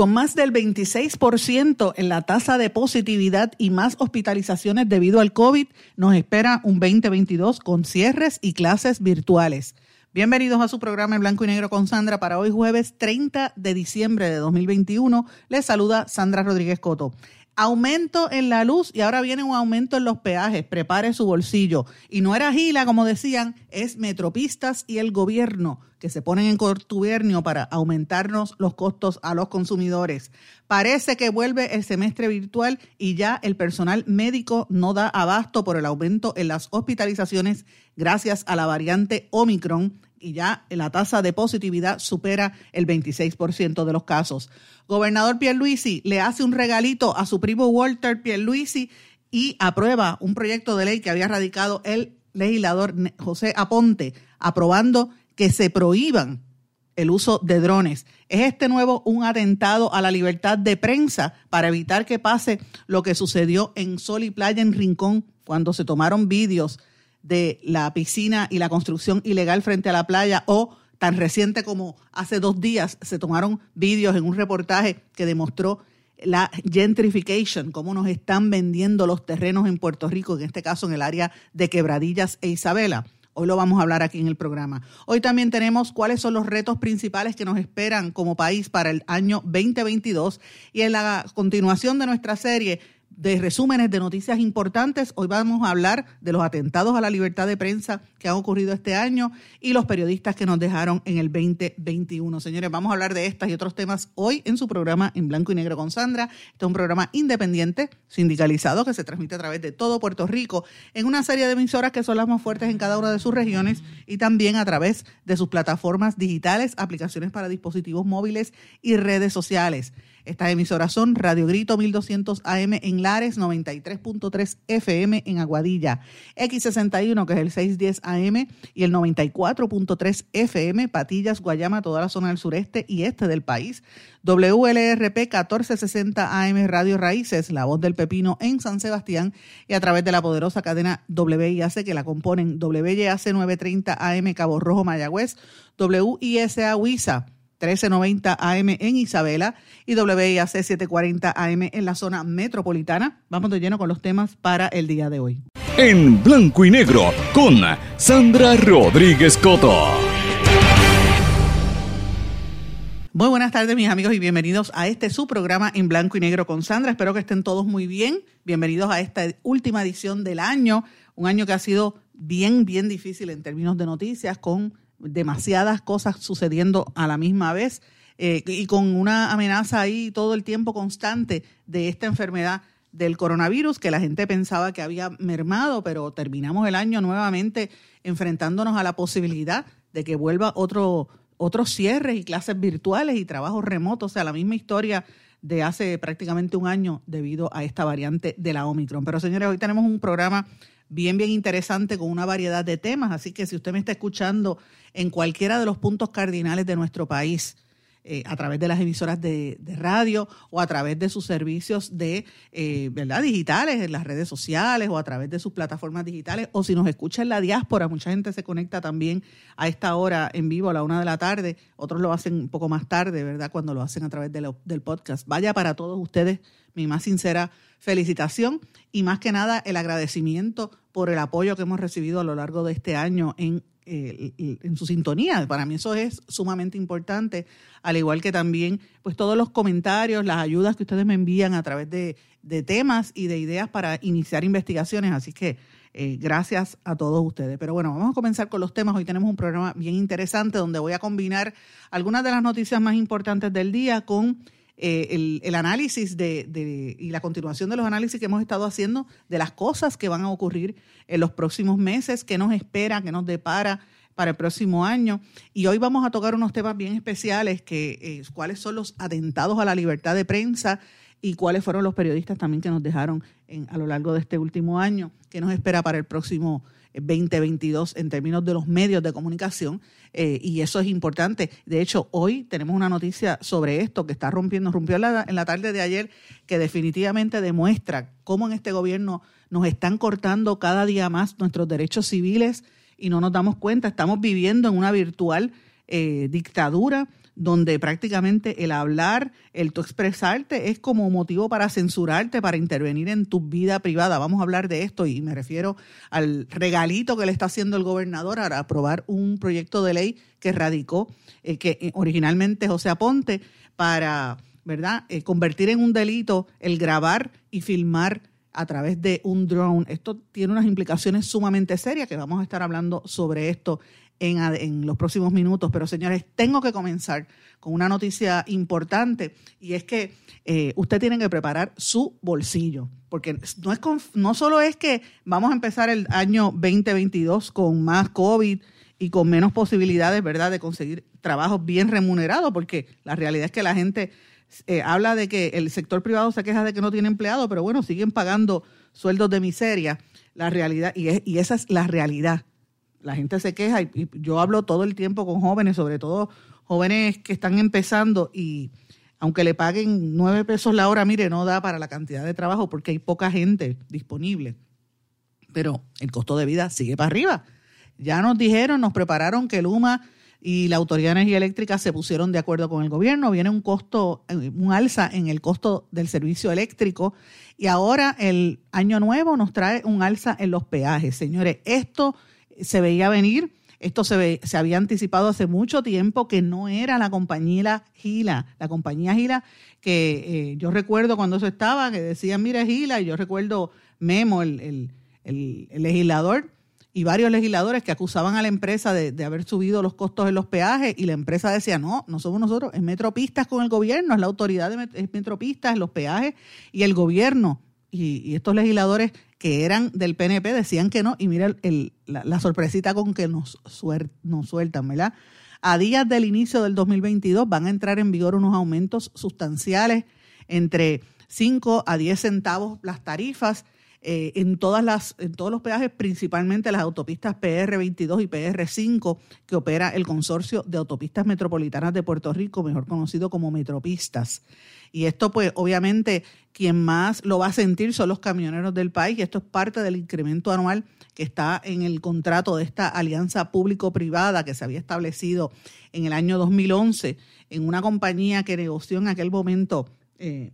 Con más del 26% en la tasa de positividad y más hospitalizaciones debido al COVID, nos espera un 2022 con cierres y clases virtuales. Bienvenidos a su programa en blanco y negro con Sandra para hoy jueves 30 de diciembre de 2021. Les saluda Sandra Rodríguez Coto aumento en la luz y ahora viene un aumento en los peajes. Prepare su bolsillo. Y no era Gila, como decían, es Metropistas y el gobierno que se ponen en contubernio para aumentarnos los costos a los consumidores. Parece que vuelve el semestre virtual y ya el personal médico no da abasto por el aumento en las hospitalizaciones gracias a la variante Omicron y ya la tasa de positividad supera el 26% de los casos. Gobernador Pierluisi le hace un regalito a su primo Walter Pierluisi y aprueba un proyecto de ley que había radicado el legislador José Aponte, aprobando que se prohíban el uso de drones. ¿Es este nuevo un atentado a la libertad de prensa para evitar que pase lo que sucedió en Sol y Playa en Rincón cuando se tomaron vídeos de la piscina y la construcción ilegal frente a la playa o tan reciente como hace dos días se tomaron vídeos en un reportaje que demostró la gentrification, cómo nos están vendiendo los terrenos en Puerto Rico, en este caso en el área de Quebradillas e Isabela. Hoy lo vamos a hablar aquí en el programa. Hoy también tenemos cuáles son los retos principales que nos esperan como país para el año 2022 y en la continuación de nuestra serie de resúmenes de noticias importantes. Hoy vamos a hablar de los atentados a la libertad de prensa que han ocurrido este año y los periodistas que nos dejaron en el 2021. Señores, vamos a hablar de estas y otros temas hoy en su programa en blanco y negro con Sandra. Este es un programa independiente, sindicalizado, que se transmite a través de todo Puerto Rico en una serie de emisoras que son las más fuertes en cada una de sus regiones y también a través de sus plataformas digitales, aplicaciones para dispositivos móviles y redes sociales. Estas emisoras son Radio Grito 1200 AM en Lares, 93.3 FM en Aguadilla, X61 que es el 610 AM y el 94.3 FM Patillas, Guayama, toda la zona del sureste y este del país. WLRP 1460 AM Radio Raíces, La Voz del Pepino en San Sebastián y a través de la poderosa cadena WIAC que la componen WYAC 930 AM Cabo Rojo Mayagüez, WISA Huiza 1390 AM en Isabela y WIAC 740 AM en la zona metropolitana. Vamos de lleno con los temas para el día de hoy. En blanco y negro con Sandra Rodríguez Coto. Muy buenas tardes mis amigos y bienvenidos a este su programa en blanco y negro con Sandra. Espero que estén todos muy bien. Bienvenidos a esta última edición del año, un año que ha sido bien, bien difícil en términos de noticias con demasiadas cosas sucediendo a la misma vez eh, y con una amenaza ahí todo el tiempo constante de esta enfermedad del coronavirus que la gente pensaba que había mermado, pero terminamos el año nuevamente enfrentándonos a la posibilidad de que vuelva otro otros cierres y clases virtuales y trabajos remotos, o sea, la misma historia de hace prácticamente un año debido a esta variante de la Omicron. Pero señores, hoy tenemos un programa bien, bien interesante con una variedad de temas. Así que si usted me está escuchando en cualquiera de los puntos cardinales de nuestro país, eh, a través de las emisoras de, radio o a través de sus servicios de eh, verdad digitales en las redes sociales o a través de sus plataformas digitales. O si nos escucha en la diáspora mucha gente se conecta también a esta hora en vivo a la una de la tarde. Otros lo hacen un poco más tarde verdad cuando lo hacen a través del podcast. Vaya para todos ustedes mi más sincera felicitación y más que nada el agradecimiento por el apoyo que hemos recibido a lo largo de este año en en su sintonía. Para mí eso es sumamente importante, al igual que también pues todos los comentarios, las ayudas que ustedes me envían a través de, temas y de ideas para iniciar investigaciones. Así que eh, gracias a todos ustedes. Pero bueno, vamos a comenzar con los temas. Hoy tenemos un programa bien interesante donde voy a combinar algunas de las noticias más importantes del día con eh, el, análisis de, y la continuación de los análisis que hemos estado haciendo de las cosas que van a ocurrir en los próximos meses, qué nos espera, qué nos depara para el próximo año. Y hoy vamos a tocar unos temas bien especiales, que eh, cuáles son los atentados a la libertad de prensa y cuáles fueron los periodistas también que nos dejaron en, a lo largo de este último año, que nos espera para el próximo 2022 en términos de los medios de comunicación eh, y eso es importante. De hecho, hoy tenemos una noticia sobre esto que está rompiendo, rompió en la, en la tarde de ayer, que definitivamente demuestra cómo en este gobierno nos están cortando cada día más nuestros derechos civiles y no nos damos cuenta. Estamos viviendo en una virtual eh, dictadura donde prácticamente el hablar, el expresarte es como motivo para censurarte, para intervenir en tu vida privada. Vamos a hablar de esto y me refiero al regalito que le está haciendo el gobernador a aprobar un proyecto de ley que radicó, eh, que eh, originalmente José Aponte, para, ¿verdad?, eh, convertir en un delito el grabar y filmar a través de un drone. Esto tiene unas implicaciones sumamente serias que vamos a estar hablando sobre esto en, los próximos minutos. Pero señores, tengo que comenzar con una noticia importante y es que eh, usted tiene que preparar su bolsillo, porque no, es no solo es que vamos a empezar el año 2022 con más COVID y con menos posibilidades, ¿verdad?, de conseguir trabajos bien remunerados, porque la realidad es que la gente eh, habla de que el sector privado se queja de que no tiene empleado, pero bueno, siguen pagando sueldos de miseria. La realidad, y, y esa es la realidad la gente se queja y, yo hablo todo el tiempo con jóvenes, sobre todo jóvenes que están empezando y aunque le paguen nueve pesos la hora, mire, no da para la cantidad de trabajo porque hay poca gente disponible. Pero el costo de vida sigue para arriba. Ya nos dijeron, nos prepararon que Luma y la Autoridad de Energía Eléctrica se pusieron de acuerdo con el gobierno. Viene un costo, un alza en el costo del servicio eléctrico y ahora el año nuevo nos trae un alza en los peajes. Señores, esto se veía venir. Esto se, se había anticipado hace mucho tiempo que no era la compañía Gila, la compañía Gila que eh, yo recuerdo cuando eso estaba, que decían, mira Gila, y yo recuerdo Memo, el, legislador, y varios legisladores que acusaban a la empresa de, haber subido los costos en los peajes y la empresa decía, no, no somos nosotros, es Metropistas con el gobierno, es la autoridad de Metropistas, los peajes y el gobierno. Y estos legisladores que eran del PNP decían que no, y mira el, la, sorpresita con que nos, nos sueltan, ¿verdad? A días del inicio del 2022 van a entrar en vigor unos aumentos sustanciales entre 5 a 10 centavos las tarifas eh, en, todas las, en todos los peajes, principalmente las autopistas PR22 y PR5 que opera el Consorcio de Autopistas Metropolitanas de Puerto Rico, mejor conocido como Metropistas. Y esto, pues, obviamente, quien más lo va a sentir son los camioneros del país, y esto es parte del incremento anual que está en el contrato de esta alianza público-privada que se había establecido en el año 2011 en una compañía que negoció en aquel momento eh,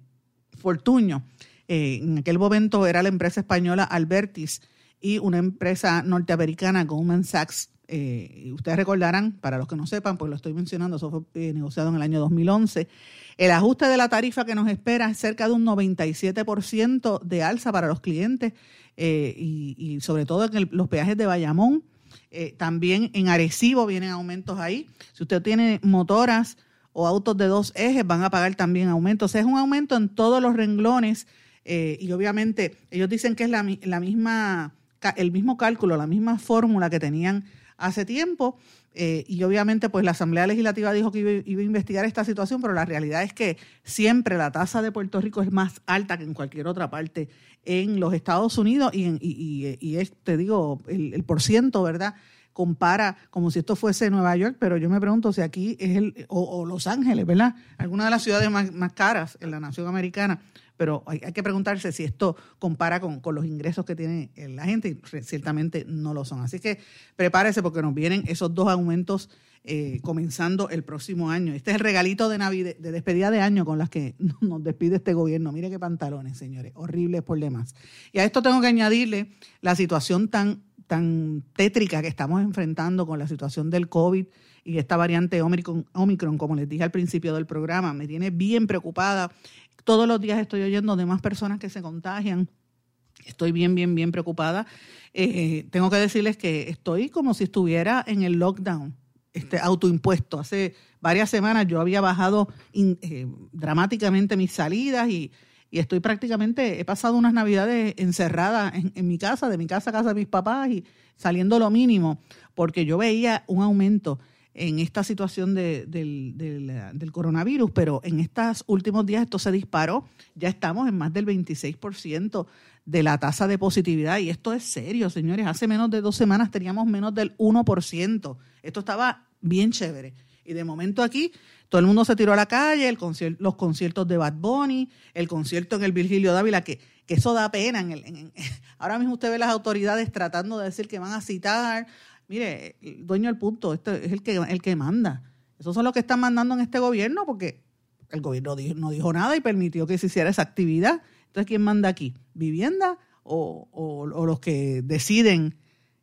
Fortuño. Eh, en aquel momento era la empresa española Albertis y una empresa norteamericana, Goldman Sachs, eh, ustedes recordarán, para los que no sepan, pues lo estoy mencionando, eso fue eh, negociado en el año 2011. El ajuste de la tarifa que nos espera es cerca de un 97% de alza para los clientes eh, y, sobre todo en los peajes de Bayamón. también en Arecibo vienen aumentos ahí. Si usted tiene motoras o autos de dos ejes, van a pagar también aumentos. es un aumento en todos los renglones y obviamente ellos dicen que es la misma el mismo cálculo, la misma fórmula que tenían hace tiempo. Eh, y obviamente, pues la Asamblea Legislativa dijo que iba, a investigar esta situación, pero la realidad es que siempre la tasa de Puerto Rico es más alta que en cualquier otra parte en los Estados Unidos y, en, y, y, te digo, el, el por ciento, ¿verdad? compara como si esto fuese Nueva York, pero yo me pregunto si aquí es el, o, Los Ángeles, ¿verdad? Alguna de las ciudades más caras en la nación americana pero hay, que preguntarse si esto compara con, los ingresos que tiene la gente y ciertamente no lo son. Así que prepárese porque nos vienen esos dos aumentos eh, comenzando el próximo año. Este es el regalito de Navidad, de despedida de año con las que nos despide este gobierno. Mire qué pantalones, señores, horribles problemas. Y a esto tengo que añadirle la situación tan tan tétrica que estamos enfrentando con la situación del COVID y esta variante Omicron, Omicron, como les dije al principio del programa, me tiene bien preocupada todos los días estoy oyendo de más personas que se contagian. Estoy bien, bien, bien preocupada. Eh, tengo que decirles que estoy como si estuviera en el lockdown, este autoimpuesto. Hace varias semanas yo había bajado eh, dramáticamente mis salidas y, y estoy prácticamente, he pasado unas navidades encerrada en, mi casa, de mi casa a casa de mis papás y saliendo lo mínimo, porque yo veía un aumento en esta situación del, del, coronavirus, pero en estos últimos días esto se disparó, ya estamos en más del 26% de la tasa de positividad y esto es serio, señores, hace menos de dos semanas teníamos menos del 1%, esto estaba bien chévere. Y de momento aquí todo el mundo se tiró a la calle, el los conciertos de Bad Bunny, el concierto en el Virgilio Dávila, que, que eso da pena. Ahora mismo usted ve las autoridades tratando de decir que van a citar. Mire, el dueño del punto, este es el que, el que manda. Esos son los que están mandando en este gobierno porque el gobierno no dijo nada y permitió que se hiciera esa actividad. Entonces, ¿quién manda aquí? ¿Vivienda o, los que deciden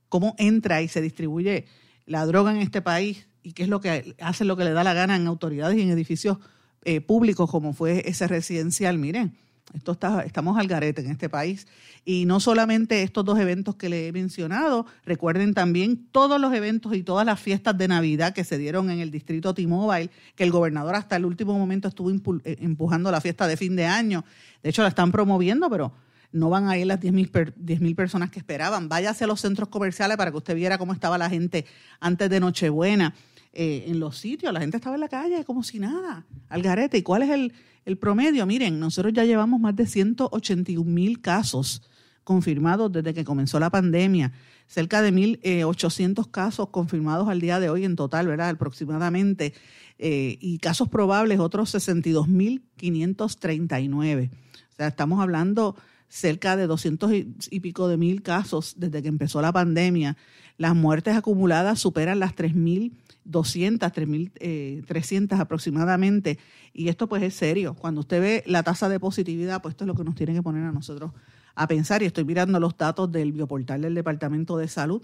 cómo entra y se distribuye la droga en este país? y qué es lo que hace lo que le da la gana en autoridades y en edificios eh, públicos como fue ese residencial. Miren, esto está, estamos al garete en este país. Y no solamente estos dos eventos que le he mencionado, recuerden también todos los eventos y todas las fiestas de Navidad que se dieron en el distrito T-Mobile, que el gobernador hasta el último momento estuvo eh, empujando la fiesta de fin de año. De hecho, la están promoviendo, pero no van a ir las 10.000 mil personas que esperaban. Váyase a los centros comerciales para que usted viera cómo estaba la gente antes de Nochebuena. Eh, en los sitios, la gente estaba en la calle como si nada, al garete. ¿Y cuál es el, promedio? Miren, nosotros ya llevamos más de 181 mil casos confirmados desde que comenzó la pandemia, cerca de 1.800 eh, casos confirmados al día de hoy en total, ¿verdad? Aproximadamente, eh, y casos probables otros 62.539. O sea, estamos hablando cerca de 200 y pico de mil casos desde que empezó la pandemia. Las muertes acumuladas superan las 3.200, 3.300 aproximadamente. Y esto pues es serio. Cuando usted ve la tasa de positividad, pues esto es lo que nos tiene que poner a nosotros a pensar. Y estoy mirando los datos del bioportal del Departamento de Salud,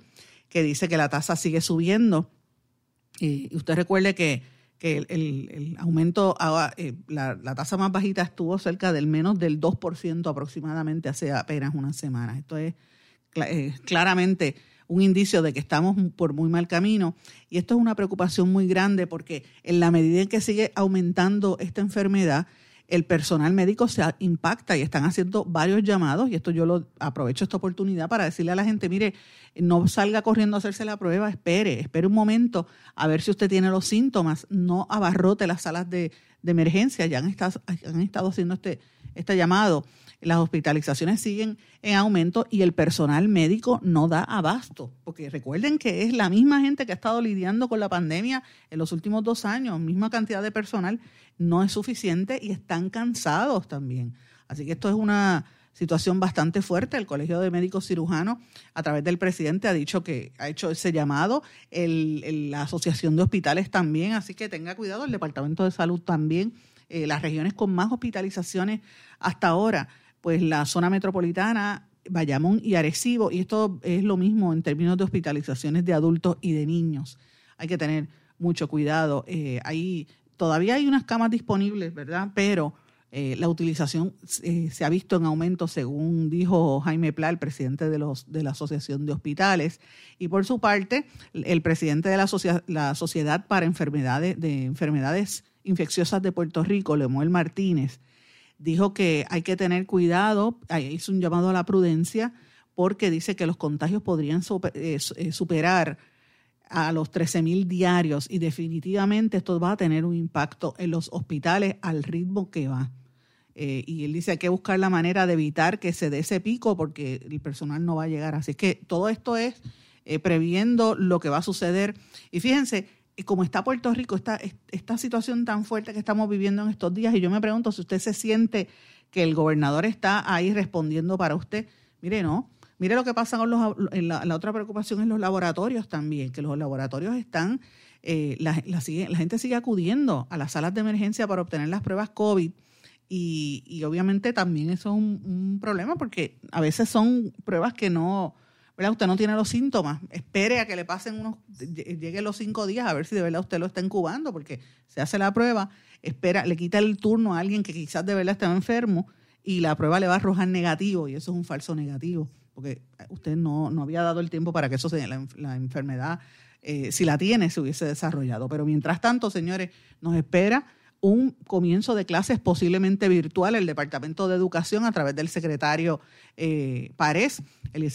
que dice que la tasa sigue subiendo. Y usted recuerde que que el, aumento, eh, la, tasa más bajita estuvo cerca del menos del 2% aproximadamente hace apenas unas semanas. Esto es eh, claramente un indicio de que estamos por muy mal camino y esto es una preocupación muy grande porque en la medida en que sigue aumentando esta enfermedad, el personal médico se impacta y están haciendo varios llamados y esto yo lo aprovecho esta oportunidad para decirle a la gente, mire, no salga corriendo a hacerse la prueba, espere, espere un momento a ver si usted tiene los síntomas, no abarrote las salas de, emergencia, ya han estado, han estado haciendo este, este llamado las hospitalizaciones siguen en aumento y el personal médico no da abasto, porque recuerden que es la misma gente que ha estado lidiando con la pandemia en los últimos dos años, misma cantidad de personal, no es suficiente y están cansados también. Así que esto es una situación bastante fuerte. El Colegio de Médicos Cirujanos, a través del presidente, ha dicho que ha hecho ese llamado, la Asociación de Hospitales también, así que tenga cuidado, el Departamento de Salud también, eh, las regiones con más hospitalizaciones hasta ahora pues la zona metropolitana, Bayamón y Arecibo, y esto es lo mismo en términos de hospitalizaciones de adultos y de niños. Hay que tener mucho cuidado. Eh, todavía hay unas camas disponibles, ¿verdad? Pero eh, la utilización eh, se ha visto en aumento, según dijo Jaime Pla, el presidente de, los, de la Asociación de Hospitales. Y por su parte, el presidente de la, la Sociedad para Enfermedades, de Enfermedades Infecciosas de Puerto Rico, Lemuel Martínez, dijo que hay que tener cuidado, hizo un llamado a la prudencia porque dice que los contagios podrían eh, eh, superar a los 13 mil diarios y definitivamente esto va a tener un impacto en los hospitales al ritmo que va. Eh, y él dice hay que buscar la manera de evitar que se dé ese pico porque el personal no va a llegar. Así que todo esto es previendo lo que va a suceder. Y fíjense, como está Puerto Rico, esta, esta situación tan fuerte que estamos viviendo en estos días, y yo me pregunto si usted se siente que el gobernador está ahí respondiendo para usted. Mire, no. Mire lo que pasa con los... la, otra preocupación es los laboratorios también, que los laboratorios están... Eh, la, la, gente sigue acudiendo a las salas de emergencia para obtener las pruebas COVID y, y obviamente también eso es un problema porque a veces son pruebas que no Usted no tiene los síntomas, espere a que le pasen unos, llegue los cinco días a ver si de verdad usted lo está incubando, porque se hace la prueba, espera, le quita el turno a alguien que quizás de verdad estaba enfermo y la prueba le va a arrojar negativo y eso es un falso negativo, porque usted no, había dado el tiempo para que eso se, la, la enfermedad, eh, si la tiene, se hubiese desarrollado. Pero mientras tanto, señores, nos espera un comienzo de clases posiblemente virtual. El Departamento de Educación, a través del secretario eh, Párez,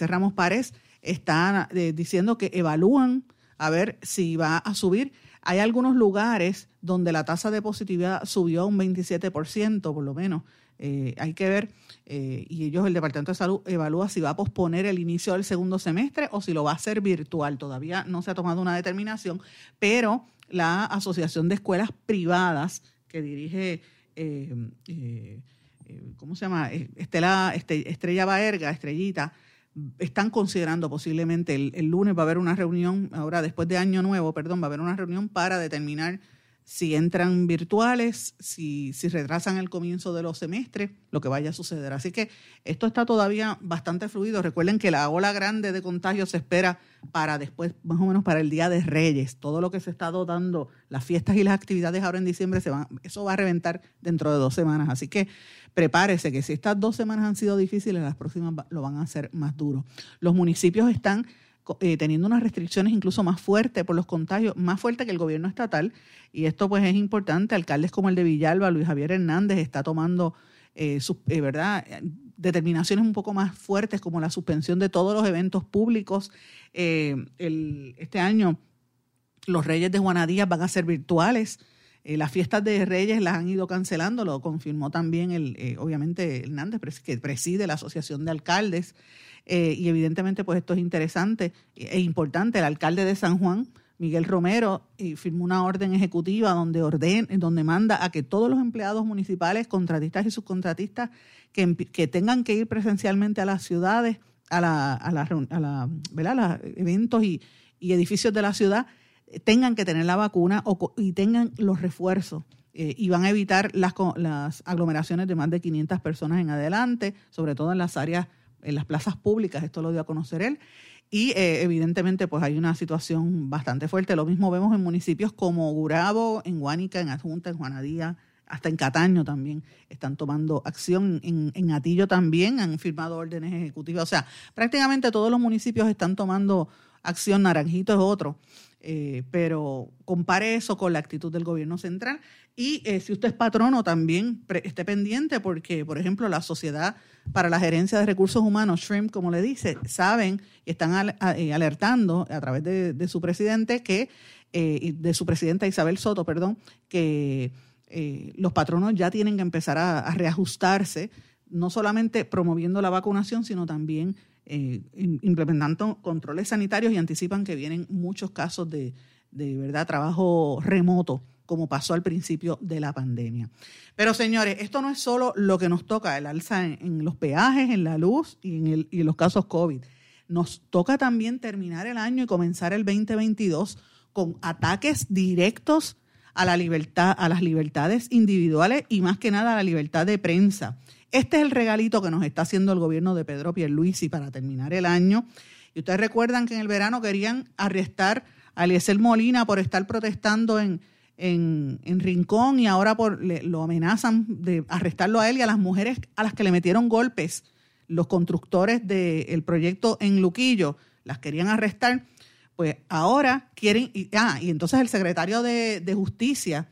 Ramos Párez, está eh, diciendo que evalúan a ver si va a subir. Hay algunos lugares donde la tasa de positividad subió a un 27%, por lo menos. Eh, hay que ver, eh, y ellos, el Departamento de Salud, evalúa si va a posponer el inicio del segundo semestre o si lo va a hacer virtual. Todavía no se ha tomado una determinación, pero la Asociación de Escuelas Privadas que dirige, eh, ¿cómo se llama? Estela, este, Estrella Baerga, Estrellita, están considerando posiblemente el, lunes va a haber una reunión, ahora después de año nuevo, perdón, va a haber una reunión para determinar si entran virtuales, si, si retrasan el comienzo de los semestres, lo que vaya a suceder. Así que esto está todavía bastante fluido. Recuerden que la ola grande de contagios se espera para después, más o menos para el Día de Reyes. Todo lo que se está dando, las fiestas y las actividades ahora en diciembre, se van, eso va a reventar dentro de dos semanas. Así que prepárese que si estas dos semanas han sido difíciles, las próximas lo van a hacer más duro. Los municipios están eh, teniendo unas restricciones incluso más fuertes por los contagios, más fuertes que el gobierno estatal. Y esto pues es importante. Alcaldes como el de Villalba, Luis Javier Hernández, está tomando, eh, eh, ¿verdad? determinaciones un poco más fuertes como la suspensión de todos los eventos públicos. el, este año los Reyes de Juanadías van a ser virtuales. Las fiestas de Reyes las han ido cancelando, lo confirmó también el, obviamente Hernández, que preside la Asociación de Alcaldes. Eh, y evidentemente, pues esto es interesante e importante. El alcalde de San Juan, Miguel Romero, firmó una orden ejecutiva donde, orden, donde manda a que todos los empleados municipales, contratistas y subcontratistas que, que tengan que ir presencialmente a las ciudades, a, la, a, la, a, la, los eventos y, y, edificios de la ciudad, tengan que tener la vacuna y tengan los refuerzos. Eh, y van a evitar las, las aglomeraciones de más de 500 personas en adelante, sobre todo en las áreas en las plazas públicas, esto lo dio a conocer él, y eh, evidentemente pues hay una situación bastante fuerte. Lo mismo vemos en municipios como Gurabo, en Huánica, en Adjunta, en Juanadía, hasta en Cataño también están tomando acción, en Atillo también han firmado órdenes ejecutivas, o sea, prácticamente todos los municipios están tomando acción, Naranjito es otro, eh, pero compare eso con la actitud del gobierno central. Y eh, si usted es patrono también esté pendiente porque, por ejemplo, la Sociedad para la Gerencia de Recursos Humanos, SHRIMP, como le dice, saben y están eh, alertando a través de, su presidente que, de su presidenta Isabel Soto, perdón, que los patronos ya tienen que empezar a reajustarse, no solamente promoviendo la vacunación, sino también eh, implementando controles sanitarios y anticipan que vienen muchos casos de, de verdad trabajo remoto como pasó al principio de la pandemia. Pero señores, esto no es solo lo que nos toca, el alza en, los peajes, en la luz y en, el, y en los casos COVID. Nos toca también terminar el año y comenzar el 2022 con ataques directos a la libertad, a las libertades individuales y más que nada a la libertad de prensa. Este es el regalito que nos está haciendo el gobierno de Pedro Pierluisi para terminar el año. Y ustedes recuerdan que en el verano querían arrestar a Eliezer Molina por estar protestando en, en, Rincón y ahora por, lo amenazan de arrestarlo a él y a las mujeres a las que le metieron golpes los constructores del proyecto en Luquillo, las querían arrestar. Pues ahora quieren, y, ah, y entonces el secretario de Justicia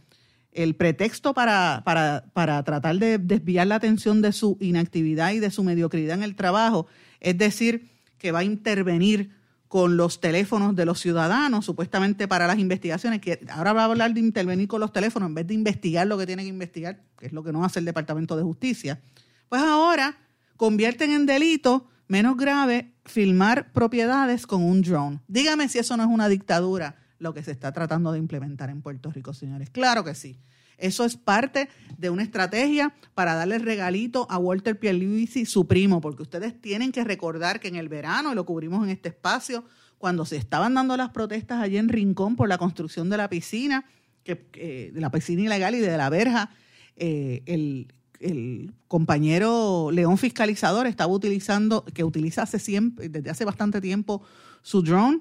el pretexto para, para, para, tratar de desviar la atención de su inactividad y de su mediocridad en el trabajo, es decir, que va a intervenir con los teléfonos de los ciudadanos, supuestamente para las investigaciones, que ahora va a hablar de intervenir con los teléfonos en vez de investigar lo que tiene que investigar, que es lo que no hace el Departamento de Justicia, pues ahora convierten en delito menos grave filmar propiedades con un drone. Dígame si eso no es una dictadura lo que se está tratando de implementar en Puerto Rico, señores. Claro que sí. Eso es parte de una estrategia para darle regalito a Walter Pierluisi, su primo, porque ustedes tienen que recordar que en el verano, y lo cubrimos en este espacio, cuando se estaban dando las protestas allí en Rincón por la construcción de la piscina, que, de la piscina ilegal y de la verja, eh, el, el, compañero León Fiscalizador estaba utilizando, que utiliza hace siempre, desde hace bastante tiempo su drone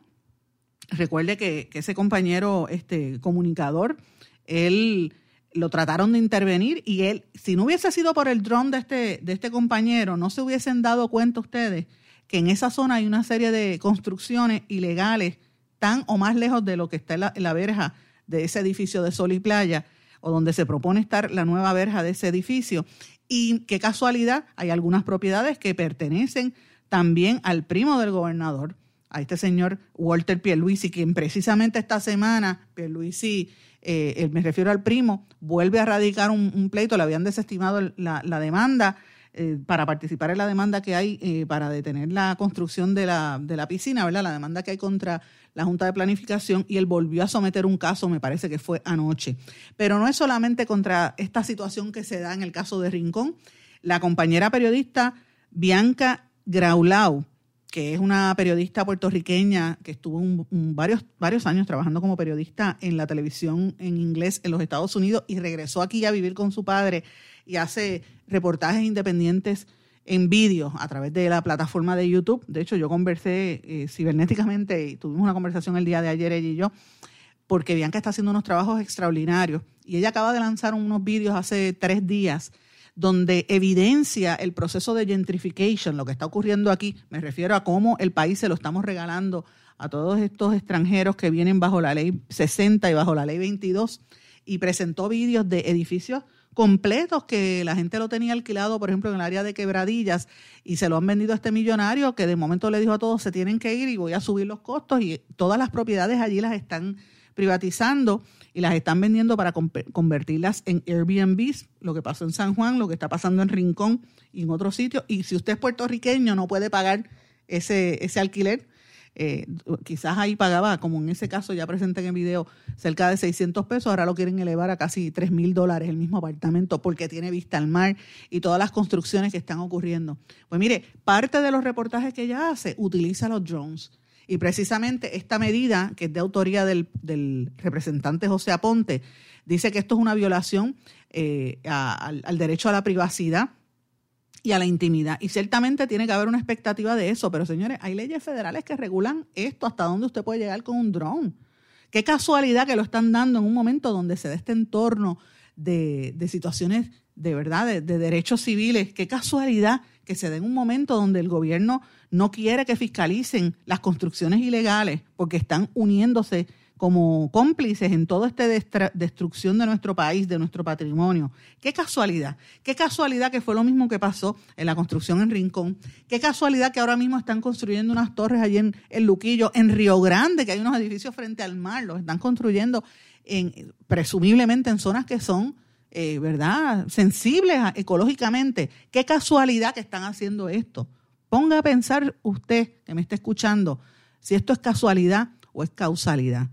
Recuerde que, ese compañero este, comunicador, él lo trataron de intervenir y él, si no hubiese sido por el dron de este, de este compañero, no se hubiesen dado cuenta ustedes que en esa zona hay una serie de construcciones ilegales tan o más lejos de lo que está en la, verja de ese edificio de Sol y Playa. o donde se propone estar la nueva verja de ese edificio. Y qué casualidad, hay algunas propiedades que pertenecen también al primo del gobernador, a este señor Walter Pierluisi, quien precisamente esta semana, Pierluisi, eh, me refiero al primo, vuelve a radicar un, pleito, le habían desestimado la, demanda eh, para participar en la demanda que hay eh, para detener la construcción de la, de la piscina, ¿verdad? La demanda que hay contra la Junta de Planificación y él volvió a someter un caso, me parece que fue anoche. Pero no es solamente contra esta situación que se da en el caso de Rincón. La compañera periodista Bianca Graulau, que es una periodista puertorriqueña que estuvo varios, varios años trabajando como periodista en la televisión en inglés en los Estados Unidos y regresó aquí a vivir con su padre y hace reportajes independientes en vídeo a través de la plataforma de YouTube. De hecho, yo conversé eh, cibernéticamente y tuvimos una conversación el día de ayer ella y yo, porque Bianca está haciendo unos trabajos extraordinarios y ella acaba de lanzar unos vídeos hace tres días donde evidencia el proceso de gentrification, lo que está ocurriendo aquí. Me refiero a cómo el país se lo estamos regalando a todos estos extranjeros que vienen bajo la ley 60 y bajo la ley 22 y presentó vídeos de edificios completos que la gente lo tenía alquilado, por ejemplo, en el área de quebradillas y se lo han vendido a este millonario que de momento le dijo a todos se tienen que ir y voy a subir los costos y todas las propiedades allí las están privatizando y las están vendiendo para convertirlas en Airbnbs, lo que pasó en San Juan, lo que está pasando en Rincón y en otros sitios. Y si usted es puertorriqueño no puede pagar ese, ese alquiler, eh, quizás ahí pagaba, como en ese caso ya presenté en el video, cerca de 600 pesos, ahora lo quieren elevar a casi 3 mil dólares el mismo apartamento porque tiene vista al mar y todas las construcciones que están ocurriendo. Pues mire, parte de los reportajes que ella hace utiliza los drones. Y precisamente esta medida, que es de autoría del, representante José Aponte, dice que esto es una violación eh, al derecho a la privacidad y a la intimidad. Y ciertamente tiene que haber una expectativa de eso, pero señores, hay leyes federales que regulan esto, hasta dónde usted puede llegar con un dron. Qué casualidad que lo están dando en un momento donde se da este entorno de, situaciones de verdad, de, de, derechos civiles. Qué casualidad que se dé en un momento donde el gobierno no quiere que fiscalicen las construcciones ilegales porque están uniéndose como cómplices en toda esta destrucción de nuestro país, de nuestro patrimonio. Qué casualidad, qué casualidad que fue lo mismo que pasó en la construcción en Rincón, qué casualidad que ahora mismo están construyendo unas torres allí en, el Luquillo, en Río Grande, que hay unos edificios frente al mar, los están construyendo en, presumiblemente en zonas que son, eh, ¿verdad?, sensibles ecológicamente. Qué casualidad que están haciendo esto. Ponga a pensar usted que me está escuchando si esto es casualidad o es causalidad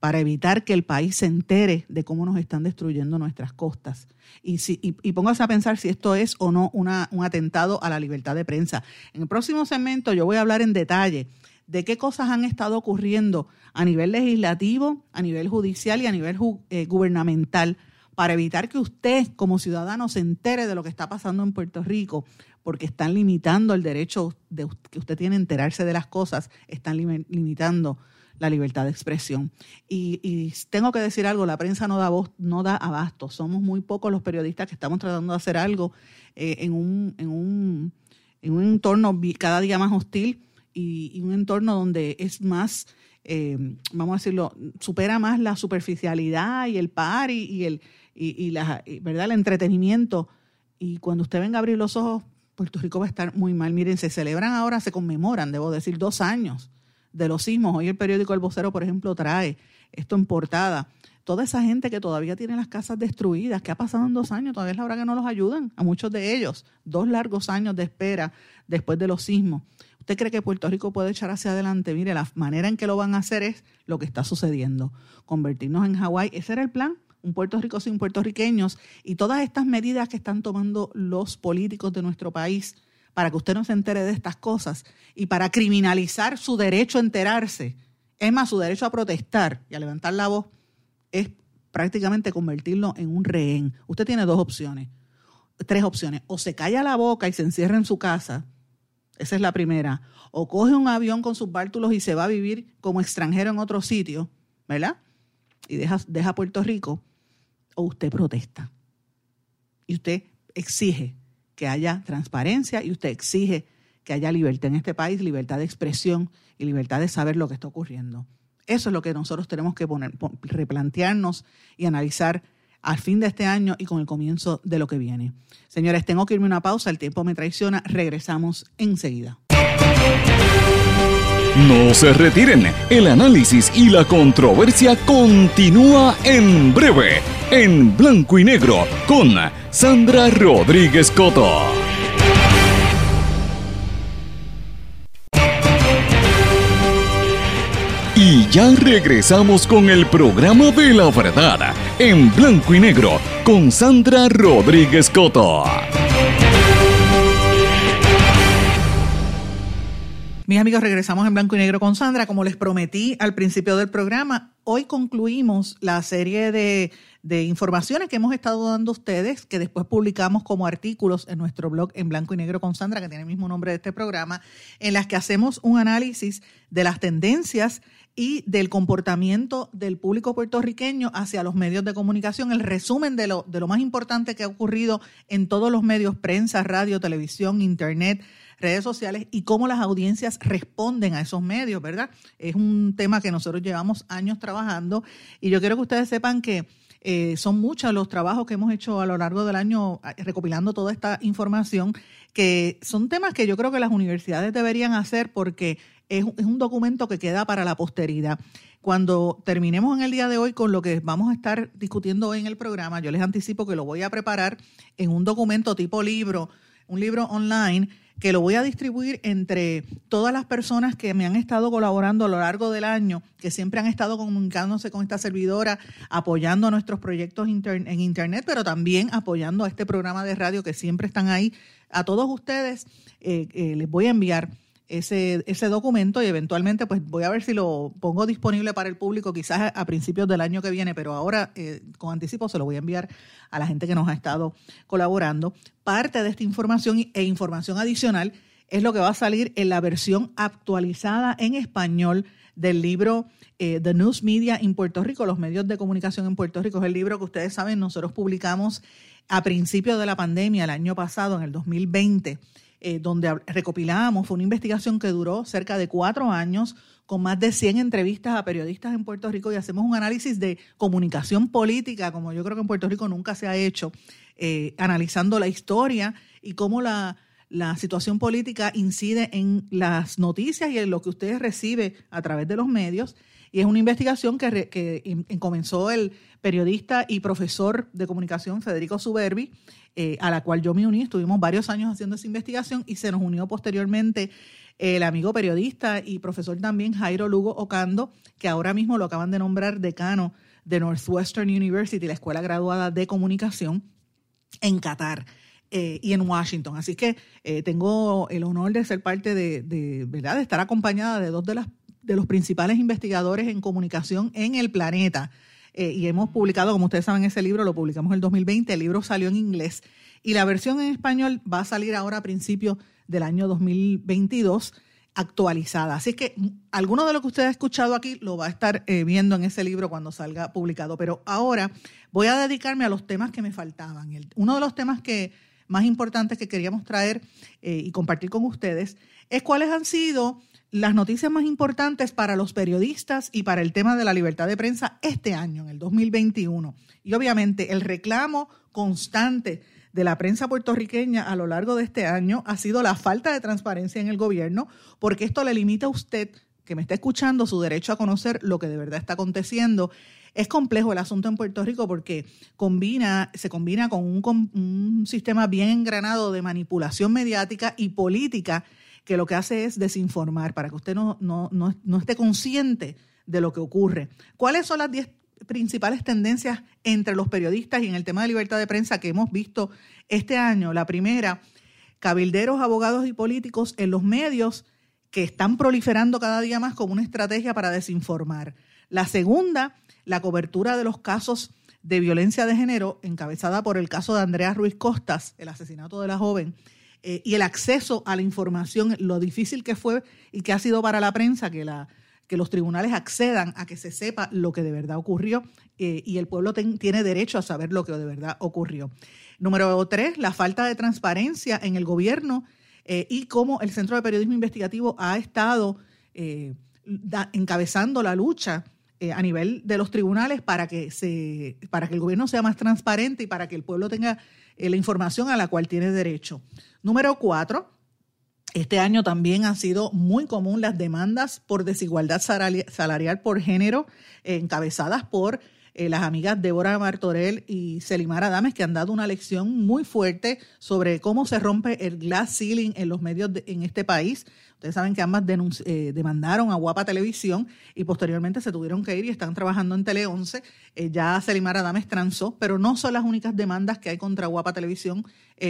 para evitar que el país se entere de cómo nos están destruyendo nuestras costas. Y, si, y, póngase a pensar si esto es o no una, un atentado a la libertad de prensa. En el próximo segmento yo voy a hablar en detalle de qué cosas han estado ocurriendo a nivel legislativo, a nivel judicial y a nivel eh, gubernamental para evitar que usted como ciudadano se entere de lo que está pasando en Puerto Rico, porque están limitando el derecho de, que usted tiene a enterarse de las cosas, están limitando la libertad de expresión. Y, tengo que decir algo, la prensa no da voz, no da abasto. Somos muy pocos los periodistas que estamos tratando de hacer algo eh, en, un, en, un, en un entorno cada día más hostil y, un entorno donde es más, eh, vamos a decirlo, supera más la superficialidad y el par y, el, y, la, ¿verdad? el entretenimiento. Y cuando usted venga a abrir los ojos, Puerto Rico va a estar muy mal. Miren, se celebran ahora, se conmemoran, debo decir, dos años de los sismos. Hoy el periódico El Vocero, por ejemplo, trae esto en portada. Toda esa gente que todavía tiene las casas destruidas, que ha pasado en dos años, todavía es la hora que no los ayudan, a muchos de ellos. Dos largos años de espera después de los sismos. ¿Usted cree que Puerto Rico puede echar hacia adelante? Mire, la manera en que lo van a hacer es lo que está sucediendo. Convertirnos en Hawái. Ese era el plan un Puerto Rico sin puertorriqueños y todas estas medidas que están tomando los políticos de nuestro país para que usted no se entere de estas cosas y para criminalizar su derecho a enterarse. Es más, su derecho a protestar y a levantar la voz es prácticamente convertirlo en un rehén. Usted tiene dos opciones, tres opciones. O se calla la boca y se encierra en su casa, esa es la primera. O coge un avión con sus bártulos y se va a vivir como extranjero en otro sitio, ¿verdad? Y deja, deja Puerto Rico. O usted protesta. Y usted exige que haya transparencia y usted exige que haya libertad en este país, libertad de expresión y libertad de saber lo que está ocurriendo. Eso es lo que nosotros tenemos que poner, replantearnos y analizar al fin de este año y con el comienzo de lo que viene. Señores, tengo que irme una pausa, el tiempo me traiciona, regresamos enseguida. No se retiren, el análisis y la controversia continúa en breve, en blanco y negro, con Sandra Rodríguez Coto. Y ya regresamos con el programa de la verdad, en blanco y negro, con Sandra Rodríguez Coto. Mis amigos, regresamos en blanco y negro con Sandra. Como les prometí al principio del programa, hoy concluimos la serie de, informaciones que hemos estado dando ustedes, que después publicamos como artículos en nuestro blog en blanco y negro con Sandra, que tiene el mismo nombre de este programa, en las que hacemos un análisis de las tendencias y del comportamiento del público puertorriqueño hacia los medios de comunicación, el resumen de lo, de lo más importante que ha ocurrido en todos los medios, prensa, radio, televisión, internet, redes sociales y cómo las audiencias responden a esos medios, ¿verdad? Es un tema que nosotros llevamos años trabajando y yo quiero que ustedes sepan que eh, son muchos los trabajos que hemos hecho a lo largo del año eh, recopilando toda esta información, que son temas que yo creo que las universidades deberían hacer porque es, es un documento que queda para la posteridad. Cuando terminemos en el día de hoy con lo que vamos a estar discutiendo hoy en el programa, yo les anticipo que lo voy a preparar en un documento tipo libro, un libro online que lo voy a distribuir entre todas las personas que me han estado colaborando a lo largo del año, que siempre han estado comunicándose con esta servidora, apoyando nuestros proyectos en Internet, pero también apoyando a este programa de radio que siempre están ahí. A todos ustedes eh, eh, les voy a enviar ese, ese documento y eventualmente pues voy a ver si lo pongo disponible para el público quizás a, principios del año que viene, pero ahora eh, con anticipo se lo voy a enviar a la gente que nos ha estado colaborando. Parte de esta información e información adicional es lo que va a salir en la versión actualizada en español del libro eh, The News Media en Puerto Rico, los medios de comunicación en Puerto Rico. Es el libro que ustedes saben, nosotros publicamos a principios de la pandemia, el año pasado, en el 2020 eh, donde recopilamos, fue una investigación que duró cerca de cuatro años, con más de 100 entrevistas a periodistas en Puerto Rico y hacemos un análisis de comunicación política, como yo creo que en Puerto Rico nunca se ha hecho, eh, analizando la historia y cómo la, la situación política incide en las noticias y en lo que ustedes reciben a través de los medios. Y es una investigación que, que comenzó el periodista y profesor de comunicación Federico Suberbi eh, a la cual yo me uní. Estuvimos varios años haciendo esa investigación y se nos unió posteriormente el amigo periodista y profesor también Jairo Lugo Ocando, que ahora mismo lo acaban de nombrar decano de Northwestern University, la escuela graduada de comunicación en Qatar. Eh, y en Washington. Así que eh, tengo el honor de ser parte de, ¿verdad? de estar acompañada de dos de, las, de los principales investigadores en comunicación en el planeta. Eh, y hemos publicado, como ustedes saben, ese libro lo publicamos en el 2020, el libro salió en inglés y la versión en español va a salir ahora a principios del año 2022 actualizada. Así que mm, alguno de lo que usted ha escuchado aquí lo va a estar eh, viendo en ese libro cuando salga publicado. Pero ahora voy a dedicarme a los temas que me faltaban. uno de los temas que más importantes que queríamos traer eh, y compartir con ustedes es cuáles han sido las noticias más importantes para los periodistas y para el tema de la libertad de prensa este año, en el 2021. Y obviamente el reclamo constante de la prensa puertorriqueña a lo largo de este año ha sido la falta de transparencia en el gobierno, porque esto le limita a usted, que me está escuchando, su derecho a conocer lo que de verdad está aconteciendo. Es complejo el asunto en Puerto Rico porque combina, se combina con un, un sistema bien engranado de manipulación mediática y política que lo que hace es desinformar para que usted no, no, no, esté consciente de lo que ocurre. ¿Cuáles son las 10 principales tendencias entre los periodistas y en el tema de libertad de prensa que hemos visto este año? La primera, cabilderos, abogados y políticos en los medios que están proliferando cada día más como una estrategia para desinformar. La segunda, la cobertura de los casos de violencia de género, encabezada por el caso de Andrea Ruiz Costas, el asesinato de la joven, eh, y el acceso a la información, lo difícil que fue y que ha sido para la prensa que, la, que los tribunales accedan a que se sepa lo que de verdad ocurrió eh, y el pueblo tiene derecho a saber lo que de verdad ocurrió. Número tres, la falta de transparencia en el gobierno eh, y cómo el Centro de Periodismo Investigativo ha estado encabezando la lucha a nivel de los tribunales para que, se, para que el gobierno sea más transparente y para que el pueblo tenga eh, la información a la cual tiene derecho. Número cuatro, este año también han sido muy común las demandas por desigualdad salarial por género, encabezadas por eh, las amigas Débora Martorell y Selimar Adames, que han dado una lección muy fuerte sobre cómo se rompe el glass ceiling en los medios en este país. Ustedes saben que ambas eh, demandaron a Guapa Televisión y posteriormente se tuvieron que ir y están trabajando en Tele 11. Eh, ya Selimar Adames transó, pero no son las únicas demandas que hay contra Guapa Televisión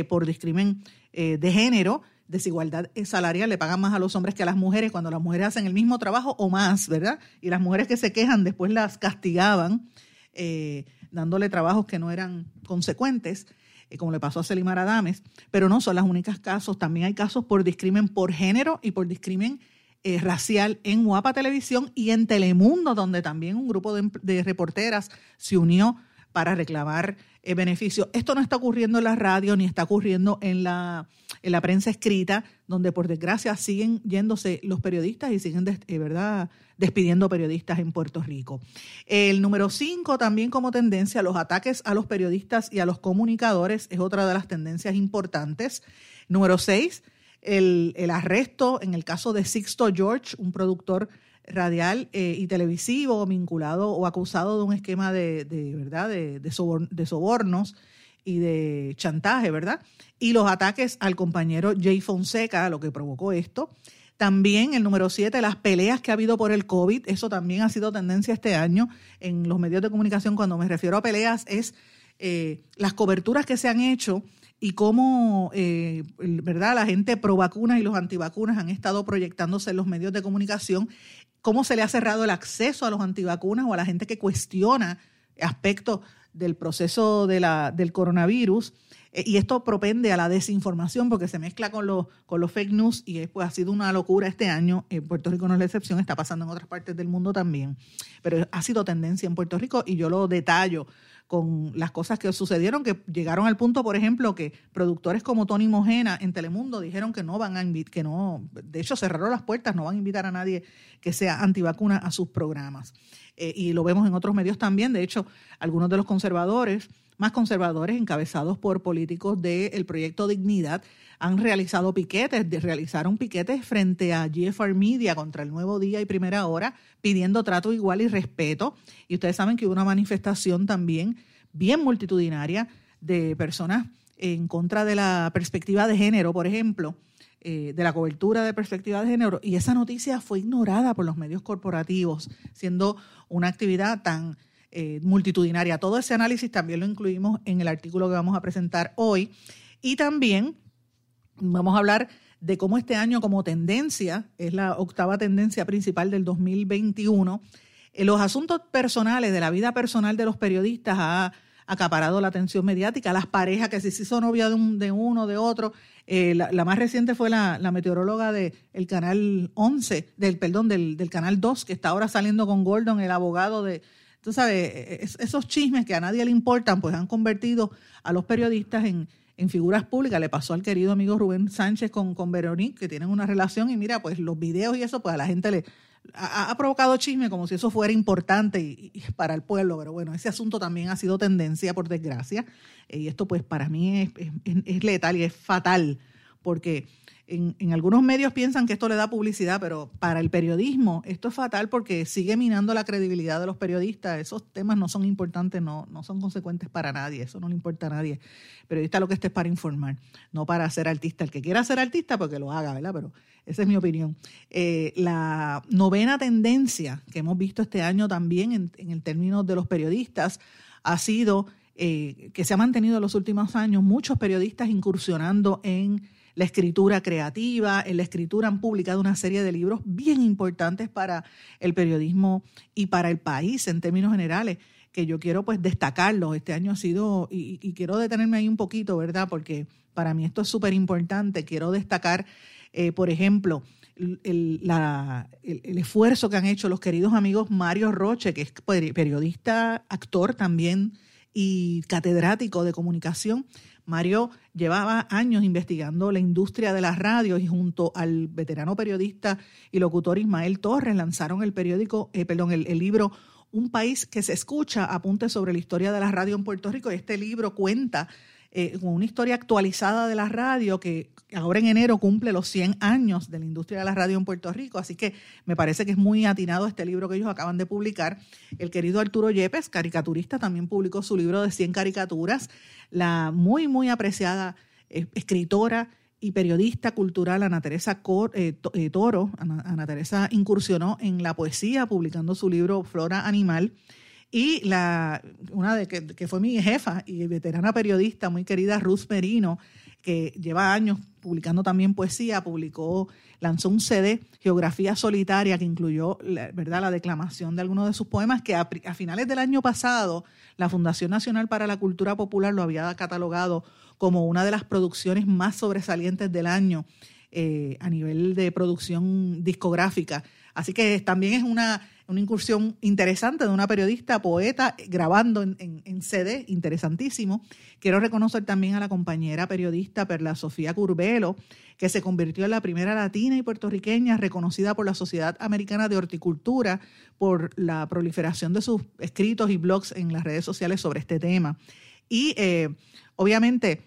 por discrimen de género desigualdad salarial, le pagan más a los hombres que a las mujeres cuando las mujeres hacen el mismo trabajo o más, ¿verdad? Y las mujeres que se quejan después las castigaban eh, dándole trabajos que no eran consecuentes, eh, como le pasó a Selimar Adames, pero no son las únicas casos, también hay casos por discrimen por género y por discrimen eh, racial en Guapa Televisión y en Telemundo, donde también un grupo de, reporteras se unió para reclamar beneficios. Esto no está ocurriendo en la radio ni está ocurriendo en la en la prensa escrita, donde por desgracia siguen yéndose los periodistas y siguen, eh, ¿verdad?, despidiendo periodistas en Puerto Rico. El número cinco, también como tendencia, los ataques a los periodistas y a los comunicadores es otra de las tendencias importantes. Número seis, el, arresto en el caso de Sixto George, un productor radial eh, y televisivo vinculado o acusado de un esquema de, verdad de, sobornos y de chantaje, ¿verdad? Y los ataques al compañero Jay Fonseca, lo que provocó esto. También el número siete, las peleas que ha habido por el COVID, eso también ha sido tendencia este año en los medios de comunicación. Cuando me refiero a peleas es eh, las coberturas que se han hecho y cómo, eh, ¿verdad? La gente pro vacunas y los antivacunas han estado proyectándose en los medios de comunicación, cómo se le ha cerrado el acceso a los antivacunas o a la gente que cuestiona aspectos del proceso de la, del coronavirus. Eh, y esto propende a la desinformación porque se mezcla con los, con los fake news y pues, ha sido una locura este año. En Puerto Rico no es la excepción, está pasando en otras partes del mundo también. Pero ha sido tendencia en Puerto Rico y yo lo detallo con las cosas que sucedieron, que llegaron al punto, por ejemplo, que productores como Tony Mojena en Telemundo dijeron que no van a invitar, que no, de hecho cerraron las puertas, no van a invitar a nadie que sea antivacuna a sus programas. Eh, y lo vemos en otros medios también. De hecho, algunos de los conservadores, más conservadores, encabezados por políticos del proyecto Dignidad, han realizado piquetes, realizaron piquetes frente a GFR Media contra el Nuevo Día y Primera Hora, pidiendo trato igual y respeto. Y ustedes saben que hubo una manifestación también bien multitudinaria de personas en contra de la perspectiva de género, por ejemplo, eh, de la cobertura de perspectiva de género y esa noticia fue ignorada por los medios corporativos, siendo una actividad tan eh, multitudinaria. Todo ese análisis también lo incluimos en el artículo que vamos a presentar hoy y también vamos a hablar de cómo este año como tendencia, es la octava tendencia principal del 2021, eh, los asuntos personales de la vida personal de los periodistas ha acaparado la atención mediática, las parejas que si se hizo novia de, un, de uno, de otro. Eh, la, más reciente fue la, meteoróloga del el canal 11, del, perdón, del, del canal 2, que está ahora saliendo con Gordon, el abogado de, tú sabes, esos chismes que a nadie le importan, pues han convertido a los periodistas en, en figuras públicas. Le pasó al querido amigo Rubén Sánchez con, con Veronique, que tienen una relación, y mira, pues los videos y eso, pues a la gente le, ha, provocado chisme como si eso fuera importante y, para el pueblo, pero bueno, ese asunto también ha sido tendencia, por desgracia, y esto pues para mí es, es letal y es fatal, porque en, algunos medios piensan que esto le da publicidad, pero para el periodismo esto es fatal porque sigue minando la credibilidad de los periodistas. Esos temas no son importantes, no, no son consecuentes para nadie, eso no le importa a nadie. Periodista lo que esté es para informar, no para ser artista. El que quiera ser artista, porque pues lo haga, ¿verdad? Pero esa es mi opinión. Eh, la novena tendencia que hemos visto este año también en, el término de los periodistas ha sido eh, que se ha mantenido en los últimos años muchos periodistas incursionando en la escritura creativa, en la escritura han publicado una serie de libros bien importantes para el periodismo y para el país en términos generales, que yo quiero pues destacarlos. Este año ha sido, y, quiero detenerme ahí un poquito, ¿verdad? Porque para mí esto es súper importante. Quiero destacar, eh, por ejemplo, el, el, esfuerzo que han hecho los queridos amigos Mario Roche, que es periodista, actor también y catedrático de comunicación. Mario llevaba años investigando la industria de las radios y junto al veterano periodista y locutor Ismael Torres lanzaron el periódico, eh, perdón, el, libro un país que se escucha, apunte sobre la historia de la radio en Puerto Rico. Este libro cuenta eh, con una historia actualizada de la radio que ahora en enero cumple los 100 años de la industria de la radio en Puerto Rico, así que me parece que es muy atinado este libro que ellos acaban de publicar. El querido Arturo Yepes, caricaturista, también publicó su libro de 100 caricaturas. La muy, muy apreciada eh, escritora y periodista cultural Ana Teresa eh, Toro, Ana Teresa incursionó en la poesía publicando su libro Flora Animal y la, una de que, fue mi jefa y veterana periodista muy querida, Ruth Merino, que lleva años publicando también poesía, publicó, lanzó un CD, Geografía Solitaria, que incluyó la, ¿verdad? la declamación de algunos de sus poemas, que a, finales del año pasado la Fundación Nacional para la Cultura Popular lo había catalogado como una de las producciones más sobresalientes del año eh, a nivel de producción discográfica. Así que también es una una incursión interesante de una periodista, poeta, grabando en, CD, interesantísimo. Quiero reconocer también a la compañera periodista Perla Sofía Curbelo, que se convirtió en la primera latina y puertorriqueña reconocida por la Sociedad Americana de Horticultura por la proliferación de sus escritos y blogs en las redes sociales sobre este tema. Y eh, obviamente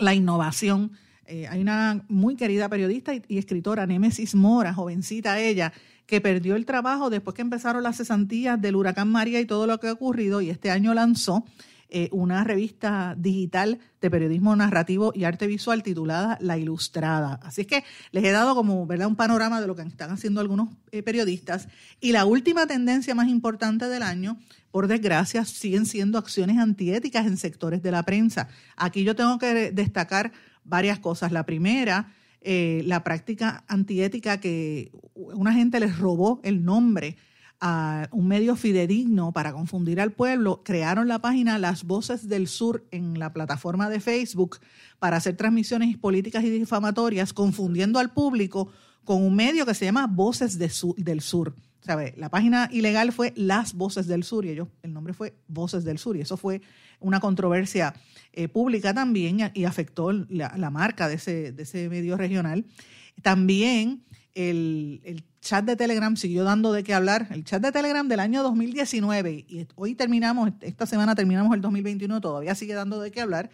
la innovación. Eh, hay una muy querida periodista y, escritora, Némesis Mora, jovencita ella, que perdió el trabajo después que empezaron las cesantías del huracán María y todo lo que ha ocurrido y este año lanzó eh, una revista digital de periodismo narrativo y arte visual titulada La Ilustrada. Así es que les he dado como ¿verdad? un panorama de lo que están haciendo algunos eh, periodistas. Y la última tendencia más importante del año, por desgracia, siguen siendo acciones antiéticas en sectores de la prensa. Aquí yo tengo que destacar varias cosas. La primera eh, la práctica antiética que una gente les robó el nombre a un medio fidedigno para confundir al pueblo, crearon la página Las Voces del Sur en la plataforma de Facebook para hacer transmisiones políticas y difamatorias, confundiendo al público con un medio que se llama Voces del Sur. La página ilegal fue Las Voces del Sur y ellos, el nombre fue Voces del Sur y eso fue una controversia eh, pública también y afectó la, marca de ese, de ese, medio regional. También el, chat de Telegram siguió dando de qué hablar. El chat de Telegram del año 2019 y hoy terminamos, esta semana terminamos el 2021, todavía sigue dando de qué hablar,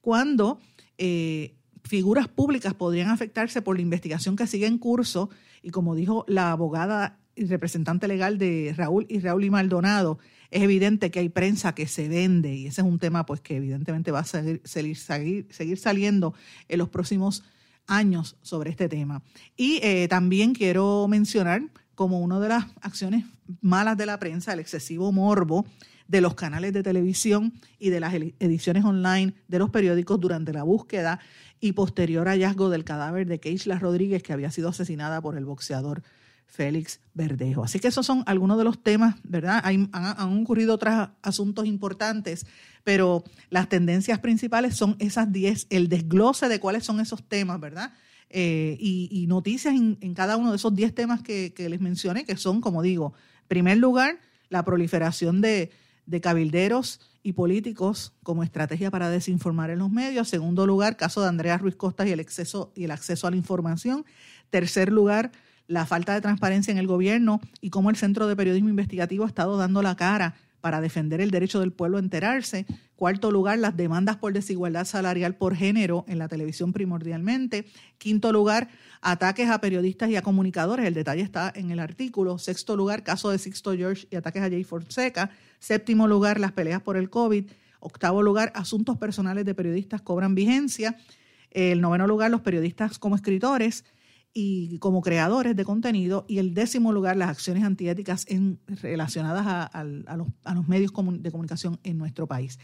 cuando eh, figuras públicas podrían afectarse por la investigación que sigue en curso y como dijo la abogada y representante legal de Raúl y Raúl y Maldonado, es evidente que hay prensa que se vende y ese es un tema pues que evidentemente va a seguir, seguir, saliendo en los próximos años sobre este tema. Y eh, también quiero mencionar como una de las acciones malas de la prensa, el excesivo morbo de los canales de televisión y de las ediciones online de los periódicos durante la búsqueda y posterior hallazgo del cadáver de Keishla Rodríguez, que había sido asesinada por el boxeador Félix Verdejo. Así que esos son algunos de los temas, ¿verdad? han, ocurrido otros asuntos importantes, pero las tendencias principales son esas 10, el desglose de cuáles son esos temas, ¿verdad? Eh, y, noticias en, cada uno de esos 10 temas que, les mencioné, que son, como digo, en primer lugar, la proliferación de, de cabilderos y políticos como estrategia para desinformar en los medios. Segundo lugar, caso de Andrea Ruiz Costas y el, y el acceso a la información. Tercer lugar, la falta de transparencia en el gobierno y cómo el Centro de Periodismo Investigativo ha estado dando la cara para defender el derecho del pueblo a enterarse. Cuarto lugar, las demandas por desigualdad salarial por género en la televisión primordialmente. Quinto lugar, ataques a periodistas y a comunicadores. El detalle está en el artículo. Sexto lugar, caso de Sixto George y ataques a Jay Fonseca. Séptimo lugar, las peleas por el COVID. Octavo lugar, asuntos personales de periodistas cobran vigencia. El noveno lugar, los periodistas como escritores y como creadores de contenido y el décimo lugar las acciones antiéticas en, relacionadas a, los, medios de comunicación en nuestro país.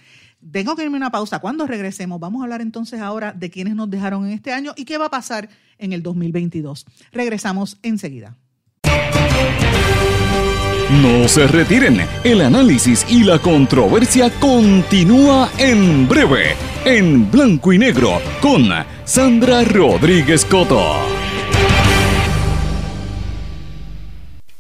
Tengo que irme una pausa. Cuando regresemos vamos a hablar entonces ahora de quiénes nos dejaron en este año y qué va a pasar en el 2022. Regresamos enseguida. No se retiren, el análisis y la controversia continúa en breve, en blanco y negro, con Sandra Rodríguez Coto.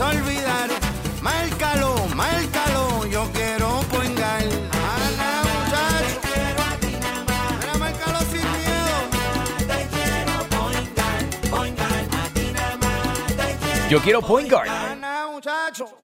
a olvidar. Yo quiero poingar. Ana, muchacho. Quiero a ti nada más. Mira, márcalo sin miedo. Te quiero poingar, poingar. A ti nada más te quiero. Yo quiero muchacho.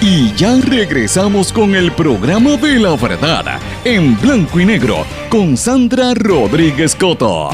Y ya regresamos con el programa de la verdad en blanco y negro con Sandra Rodríguez Coto.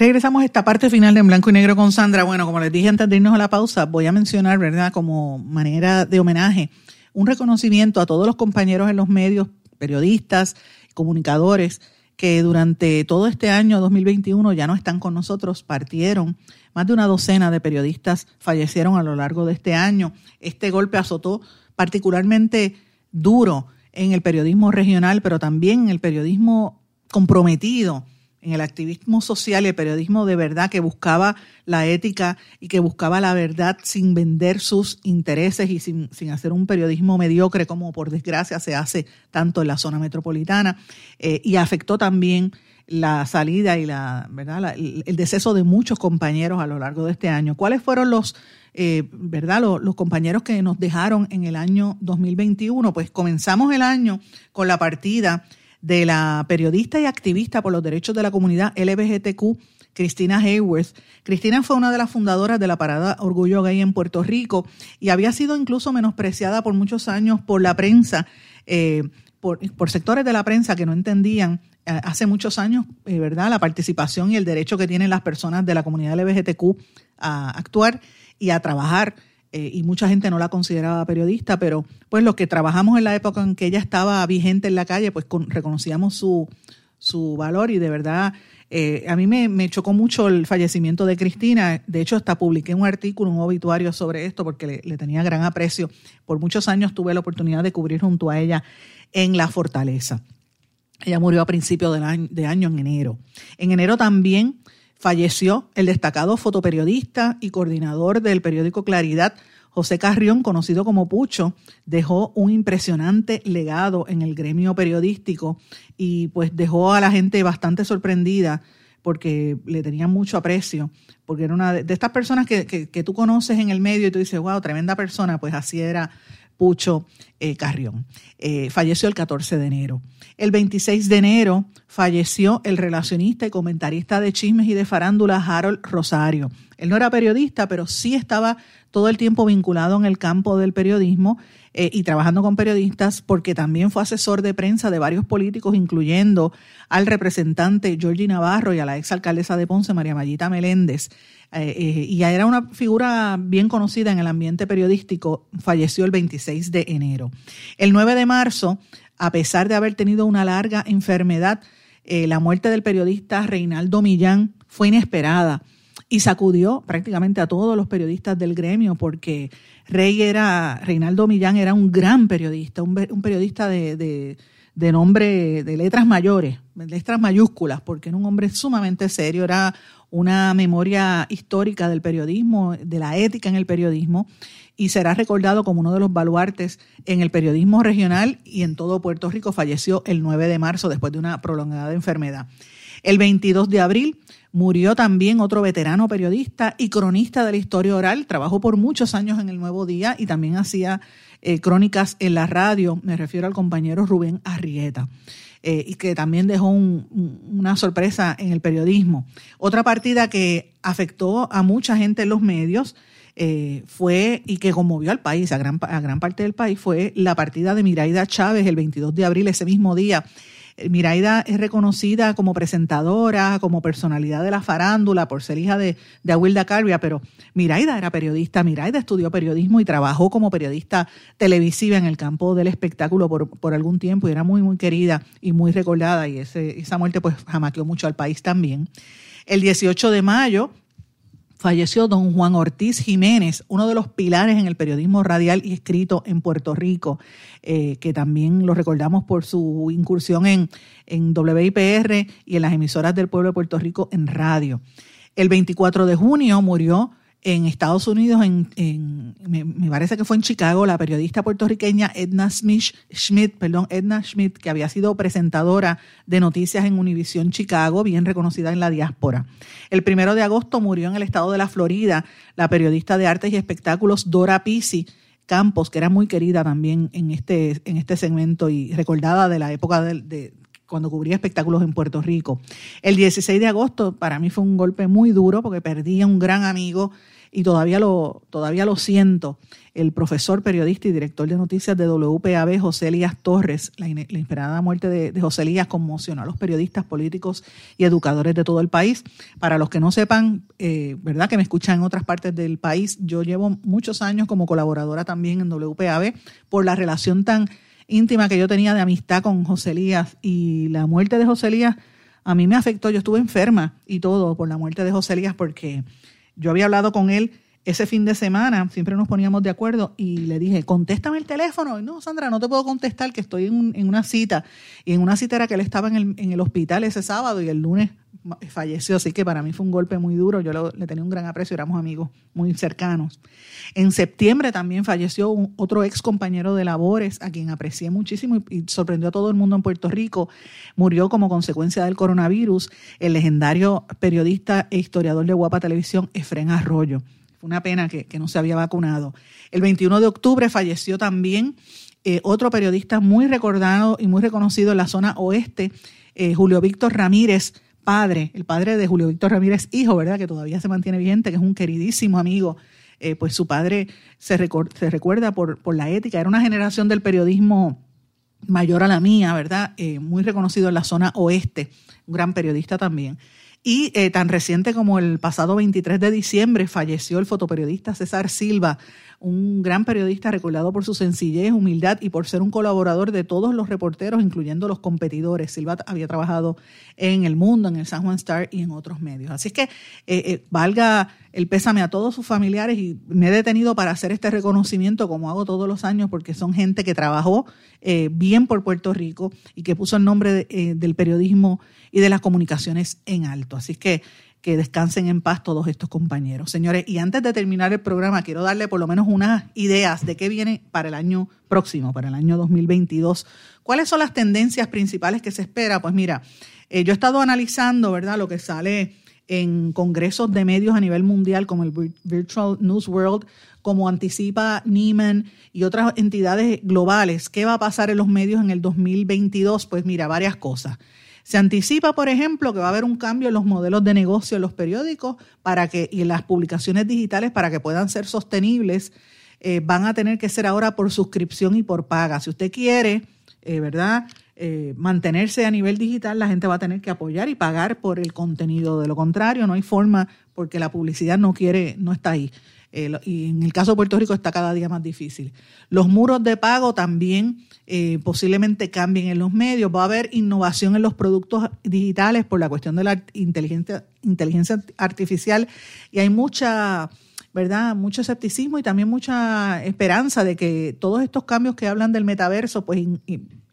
Regresamos a esta parte final de En Blanco y Negro con Sandra. Bueno, como les dije antes de irnos a la pausa, voy a mencionar, ¿verdad?, como manera de homenaje, un reconocimiento a todos los compañeros en los medios, periodistas, comunicadores, que durante todo este año 2021 ya no están con nosotros, partieron. Más de una docena de periodistas fallecieron a lo largo de este año. Este golpe azotó particularmente duro en el periodismo regional, pero también en el periodismo comprometido en el activismo social y el periodismo de verdad que buscaba la ética y que buscaba la verdad sin vender sus intereses y sin, sin hacer un periodismo mediocre como por desgracia se hace tanto en la zona metropolitana eh, y afectó también la salida y la verdad la, el, deceso de muchos compañeros a lo largo de este año. ¿Cuáles fueron los eh, verdad los compañeros que nos dejaron en el año 2021? Pues comenzamos el año con la partida de la periodista y activista por los derechos de la comunidad LGBTQ, Cristina Hayworth. Cristina fue una de las fundadoras de la Parada Orgullo Gay en Puerto Rico y había sido incluso menospreciada por muchos años por la prensa, eh, por, por, sectores de la prensa que no entendían eh, hace muchos años, eh, ¿verdad?, la participación y el derecho que tienen las personas de la comunidad LGBTQ a actuar y a trabajar eh, y mucha gente no la consideraba periodista, pero pues los que trabajamos en la época en que ella estaba vigente en la calle, pues con, reconocíamos su, su valor y de verdad eh, a mí me, chocó mucho el fallecimiento de Cristina. De hecho, hasta publiqué un artículo, un obituario sobre esto porque le, le tenía gran aprecio. Por muchos años tuve la oportunidad de cubrir junto a ella en La Fortaleza. Ella murió a principios de año, de año en enero. En enero también falleció el destacado fotoperiodista y coordinador del periódico Claridad, José Carrión, conocido como Pucho, dejó un impresionante legado en el gremio periodístico y pues dejó a la gente bastante sorprendida porque le tenía mucho aprecio, porque era una de, estas personas que, que, que, tú conoces en el medio y tú dices, wow, tremenda persona, pues así era Pucho eh, Carrión. Eh, falleció el 14 de enero. El 26 de enero falleció el relacionista y comentarista de chismes y de farándula Harold Rosario. Él no era periodista, pero sí estaba todo el tiempo vinculado en el campo del periodismo eh, y trabajando con periodistas porque también fue asesor de prensa de varios políticos, incluyendo al representante Georgie Navarro y a la exalcaldesa de Ponce, María Mayita Meléndez. Eh, eh, y era una figura bien conocida en el ambiente periodístico, falleció el 26 de enero. El 9 de marzo, a pesar de haber tenido una larga enfermedad, eh, la muerte del periodista Reinaldo Millán fue inesperada y sacudió prácticamente a todos los periodistas del gremio porque Rey era, Reinaldo Millán era un gran periodista, un, periodista de, de, nombre, de letras mayores, letras mayúsculas, porque era un hombre sumamente serio, era una memoria histórica del periodismo, de la ética en el periodismo, y será recordado como uno de los baluartes en el periodismo regional y en todo Puerto Rico. Falleció el 9 de marzo después de una prolongada enfermedad. El 22 de abril murió también otro veterano periodista y cronista de la historia oral. Trabajó por muchos años en el Nuevo Día y también hacía eh, crónicas en la radio. Me refiero al compañero Rubén Arrieta. eh, y que también dejó un- un- una sorpresa en el periodismo. Otra partida que afectó a mucha gente en los medios eh, fue y que conmovió al país, a gran, a gran parte del país, fue la partida de Miraida Chávez el 22 de abril, ese mismo día. Miraida es reconocida como presentadora, como personalidad de la farándula por ser hija de, de Aguilda Carvia, pero Miraida era periodista, Miraida estudió periodismo y trabajó como periodista televisiva en el campo del espectáculo por, por algún tiempo y era muy, muy querida y muy recordada y esa muerte pues jamaqueó mucho al país también. El 18 de mayo falleció don Juan Ortiz Jiménez, uno de los pilares en el periodismo radial y escrito en Puerto Rico, eh, que también lo recordamos por su incursión en, en WIPR y en las emisoras del pueblo de Puerto Rico en radio. El 24 de junio murió en Estados Unidos, en, me, parece que fue en Chicago, la periodista puertorriqueña Edna Smith, Schmidt, perdón, Edna Schmidt, que había sido presentadora de noticias en Univisión Chicago, bien reconocida en la diáspora. El primero de agosto murió en el estado de la Florida la periodista de artes y espectáculos Dora Pisi Campos, que era muy querida también en este, en este segmento y recordada de la época de, cuando cubría espectáculos en Puerto Rico. El 16 de agosto para mí fue un golpe muy duro porque perdí a un gran amigo y todavía lo, todavía lo siento. El profesor, periodista y director de noticias de WPAB, José Elías Torres, la, la inesperada muerte de, de José Elías conmocionó a los periodistas, políticos y educadores de todo el país. Para los que no sepan, eh, ¿verdad? Que me escuchan en otras partes del país, yo llevo muchos años como colaboradora también en WPAB por la relación tan íntima que yo tenía de amistad con José Elías y la muerte de José Elías a mí me afectó. Yo estuve enferma y todo por la muerte de José Elías porque yo había hablado con él ese fin de semana, siempre nos poníamos de acuerdo y le dije, contéstame el teléfono. Y no, Sandra, no te puedo contestar que estoy en, un- en una cita. Y en una cita era que él estaba en el, en el hospital ese sábado y el lunes falleció. Así que para mí fue un golpe muy duro. Yo lo- le tenía un gran aprecio, éramos amigos muy cercanos. En septiembre también falleció otro ex compañero de labores, a quien aprecié muchísimo y, sorprendió a todo el mundo en Puerto Rico. Murió como consecuencia del coronavirus el legendario periodista e historiador de Guapa Televisión, Efren Arroyo. Fue una pena que, que no se había vacunado. El 21 de octubre falleció también eh, otro periodista muy recordado y muy reconocido en la zona oeste, eh, Julio Víctor Ramírez, padre, el padre de Julio Víctor Ramírez, hijo, ¿verdad? Que todavía se mantiene vigente, que es un queridísimo amigo. Eh, pues su padre se, recuerda por, por la ética. Era una generación del periodismo mayor a la mía, ¿verdad? Eh, muy reconocido en la zona oeste, un gran periodista también. Y eh, tan reciente como el pasado 23 de diciembre falleció el fotoperiodista César Silva, un gran periodista recordado por su sencillez, humildad y por ser un colaborador de todos los reporteros, incluyendo los competidores. Silva había trabajado en El Mundo, en el San Juan Star y en otros medios. Así es que eh, eh, valga el pésame a todos sus familiares y me he detenido para hacer este reconocimiento como hago todos los años porque son gente que trabajó eh, bien por Puerto Rico y que puso el nombre eh, del periodismo y de las comunicaciones en alto. Así que que descansen en paz todos estos compañeros. Señores, y antes de terminar el programa, quiero darle por lo menos unas ideas de qué viene para el año próximo, para el año 2022. ¿Cuáles son las tendencias principales que se espera? Pues mira, eh, yo he estado analizando, ¿verdad?, lo que sale en congresos de medios a nivel mundial como el Vir- Virtual News World, como anticipa Neiman y otras entidades globales. ¿Qué va a pasar en los medios en el 2022? Pues mira, varias cosas. Se anticipa, por ejemplo, que va a haber un cambio en los modelos de negocio en los periódicos para que, y en las publicaciones digitales para que puedan ser sostenibles. eh, van a tener que ser ahora por suscripción y por paga. Si usted quiere, eh, ¿verdad? Eh, mantenerse a nivel digital, la gente va a tener que apoyar y pagar por el contenido. De lo contrario, no hay forma porque la publicidad no quiere, no está ahí. Eh, y en el caso de Puerto Rico está cada día más difícil. Los muros de pago también eh, posiblemente cambien en los medios. Va a haber innovación en los productos digitales por la cuestión de la inteligencia, inteligencia artificial y hay mucha, ¿verdad? Mucho escepticismo y también mucha esperanza de que todos estos cambios que hablan del metaverso pues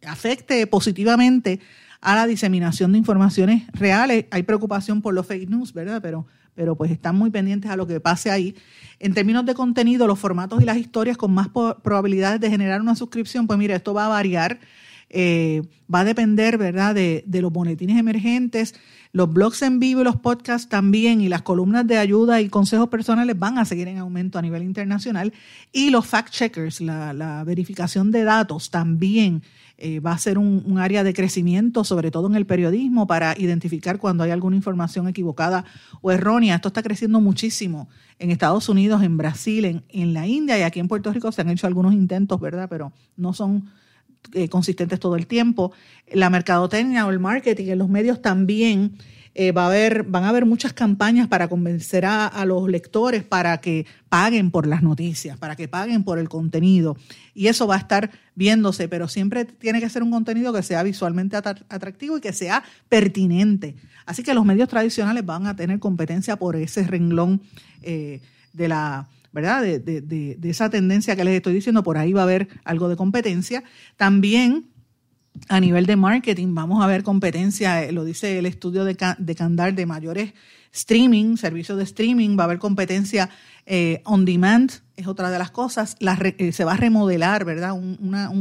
afecte positivamente a la diseminación de informaciones reales. Hay preocupación por los fake news, ¿verdad? Pero, pero pues están muy pendientes a lo que pase ahí. En términos de contenido, los formatos y las historias con más probabilidades de generar una suscripción, pues mira, esto va a variar. Eh, va a depender, ¿verdad?, de, de, los boletines emergentes. Los blogs en vivo y los podcasts también y las columnas de ayuda y consejos personales van a seguir en aumento a nivel internacional. Y los fact-checkers, la, la, verificación de datos también eh, va a ser un, un, área de crecimiento, sobre todo en el periodismo, para identificar cuando hay alguna información equivocada o errónea. Esto está creciendo muchísimo en Estados Unidos, en Brasil, en, en la India y aquí en Puerto Rico se han hecho algunos intentos, ¿verdad? Pero no son eh, consistentes todo el tiempo. La mercadotecnia o el marketing en los medios también eh, va a haber, van a haber muchas campañas para convencer a, los lectores para que paguen por las noticias, para que paguen por el contenido. Y eso va a estar viéndose, pero siempre tiene que ser un contenido que sea visualmente atractivo y que sea pertinente. Así que los medios tradicionales van a tener competencia por ese renglón eh, de la ¿verdad? De, esa tendencia que les estoy diciendo, por ahí va a haber algo de competencia. También a nivel de marketing vamos a ver competencia, eh, lo dice el estudio de, de Candar de mayores streaming, servicios de streaming, va a haber competencia eh, on demand, es otra de las cosas, eh, se va a remodelar, ¿verdad? Una,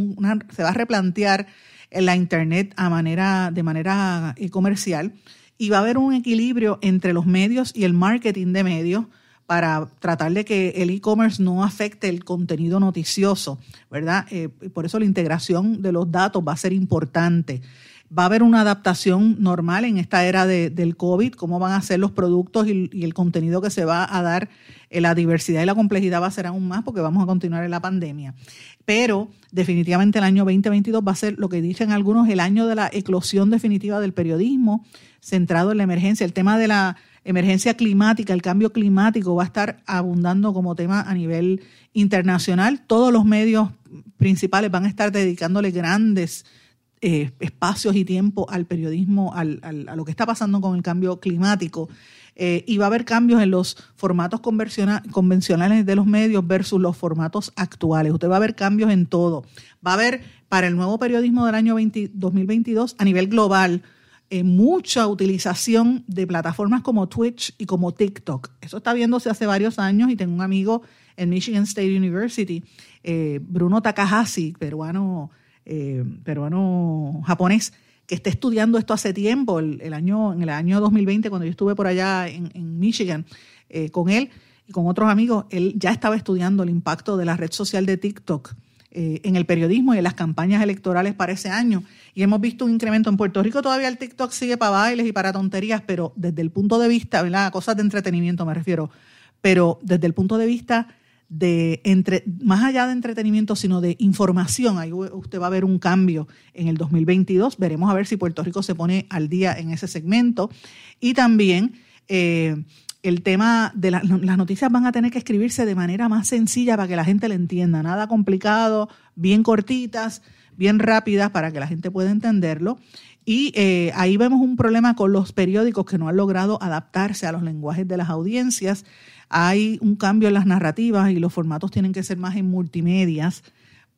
se va a replantear la Internet a manera, de manera comercial y va a haber un equilibrio entre los medios y el marketing de medios para tratar de que el e-commerce no afecte el contenido noticioso, ¿verdad? Eh, por eso la integración de los datos va a ser importante. Va a haber una adaptación normal en esta era de, del COVID, cómo van a ser los productos y, y, el contenido que se va a dar. Eh, la diversidad y la complejidad va a ser aún más porque vamos a continuar en la pandemia. Pero definitivamente el año 2022 va a ser lo que dicen algunos, el año de la eclosión definitiva del periodismo, centrado en la emergencia. El tema de la emergencia climática, el cambio climático va a estar abundando como tema a nivel internacional. Todos los medios principales van a estar dedicándole grandes eh, espacios y tiempo al periodismo, al, a lo que está pasando con el cambio climático. Eh, y va a haber cambios en los formatos convencionales de los medios versus los formatos actuales. Usted va a ver cambios en todo. Va a haber para el nuevo periodismo del año 20, 2022 a nivel global eh, mucha utilización de plataformas como Twitch y como TikTok. Eso está viéndose hace varios años y tengo un amigo en Michigan State University, eh, Bruno Takahashi, peruano, eh, peruano japonés, que está estudiando esto hace tiempo, el, año, en el año 2020, cuando yo estuve por allá en, en Michigan eh, con él y con otros amigos, él ya estaba estudiando el impacto de la red social de TikTok eh, en el periodismo y en las campañas electorales para ese año. Y hemos visto un incremento en Puerto Rico, todavía el TikTok sigue para bailes y para tonterías, pero desde el punto de vista, ¿verdad? Cosas de entretenimiento me refiero, pero desde el punto de vista de entre, más allá de entretenimiento, sino de información. Ahí usted va a ver un cambio en el 2022. Veremos a ver si Puerto Rico se pone al día en ese segmento. Y también eh, el tema de la, las noticias van a tener que escribirse de manera más sencilla para que la gente le entienda. Nada complicado, bien cortitas, bien rápidas para que la gente pueda entenderlo. Y eh, ahí vemos un problema con los periódicos que no han logrado adaptarse a los lenguajes de las audiencias. Hay un cambio en las narrativas y los formatos tienen que ser más en multimedias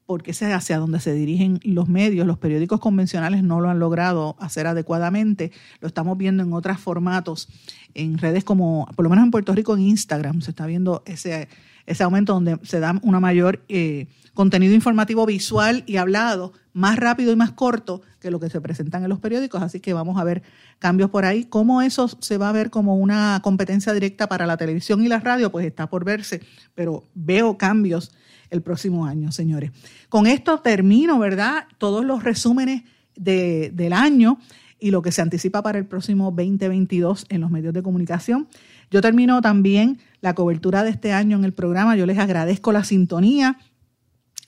porque es hacia donde se dirigen los medios. Los periódicos convencionales no lo han logrado hacer adecuadamente. Lo estamos viendo en otros formatos, en redes como, por lo menos en Puerto Rico, en Instagram, se está viendo ese, ese aumento donde se da una mayor eh, contenido informativo visual y hablado, más rápido y más corto que lo que se presentan en los periódicos. Así que vamos a ver cambios por ahí. ¿Cómo eso se va a ver como una competencia directa para la televisión y la radio? Pues está por verse, pero veo cambios el próximo año, señores. Con esto termino, ¿verdad? Todos los resúmenes de, del año y lo que se anticipa para el próximo 2022 en los medios de comunicación. Yo termino también la cobertura de este año en el programa. Yo les agradezco la sintonía.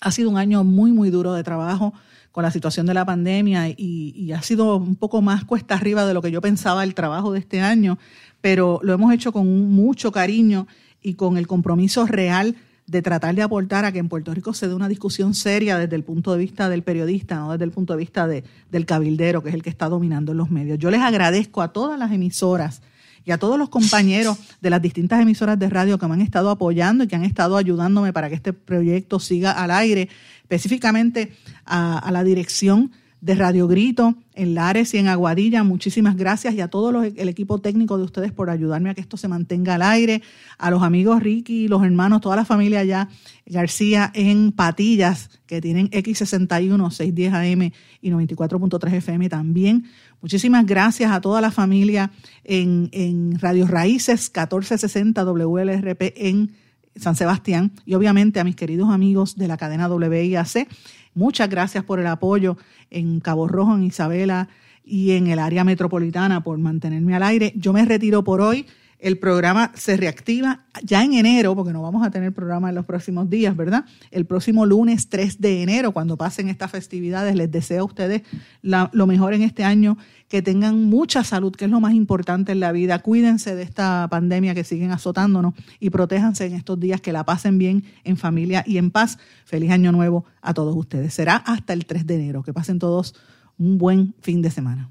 Ha sido un año muy, muy duro de trabajo con la situación de la pandemia y, y, ha sido un poco más cuesta arriba de lo que yo pensaba el trabajo de este año, pero lo hemos hecho con mucho cariño y con el compromiso real de tratar de aportar a que en Puerto Rico se dé una discusión seria desde el punto de vista del periodista, no desde el punto de vista de, del cabildero, que es el que está dominando en los medios. Yo les agradezco a todas las emisoras y a todos los compañeros de las distintas emisoras de radio que me han estado apoyando y que han estado ayudándome para que este proyecto siga al aire, específicamente a, a la dirección de Radio Grito en Lares y en Aguadilla. Muchísimas gracias y a todo los- el equipo técnico de ustedes por ayudarme a que esto se mantenga al aire. A los amigos Ricky, los hermanos, toda la familia allá, García en Patillas, que tienen X61, 610 AM y 94.3 FM también. Muchísimas gracias a toda la familia en, en Radio Raíces 1460 WLRP en San Sebastián y obviamente a mis queridos amigos de la cadena WIAC. Muchas gracias por el apoyo en Cabo Rojo, en Isabela y en el área metropolitana por mantenerme al aire. Yo me retiro por hoy. El programa se reactiva ya en enero, porque no vamos a tener programa en los próximos días, ¿verdad? El próximo lunes 3 de enero, cuando pasen estas festividades, les deseo a ustedes lo mejor en este año, que tengan mucha salud, que es lo más importante en la vida. Cuídense de esta pandemia que siguen azotándonos y protéjanse en estos días, que la pasen bien en familia y en paz. Feliz año nuevo a todos ustedes. Será hasta el 3 de enero. Que pasen todos un buen fin de semana.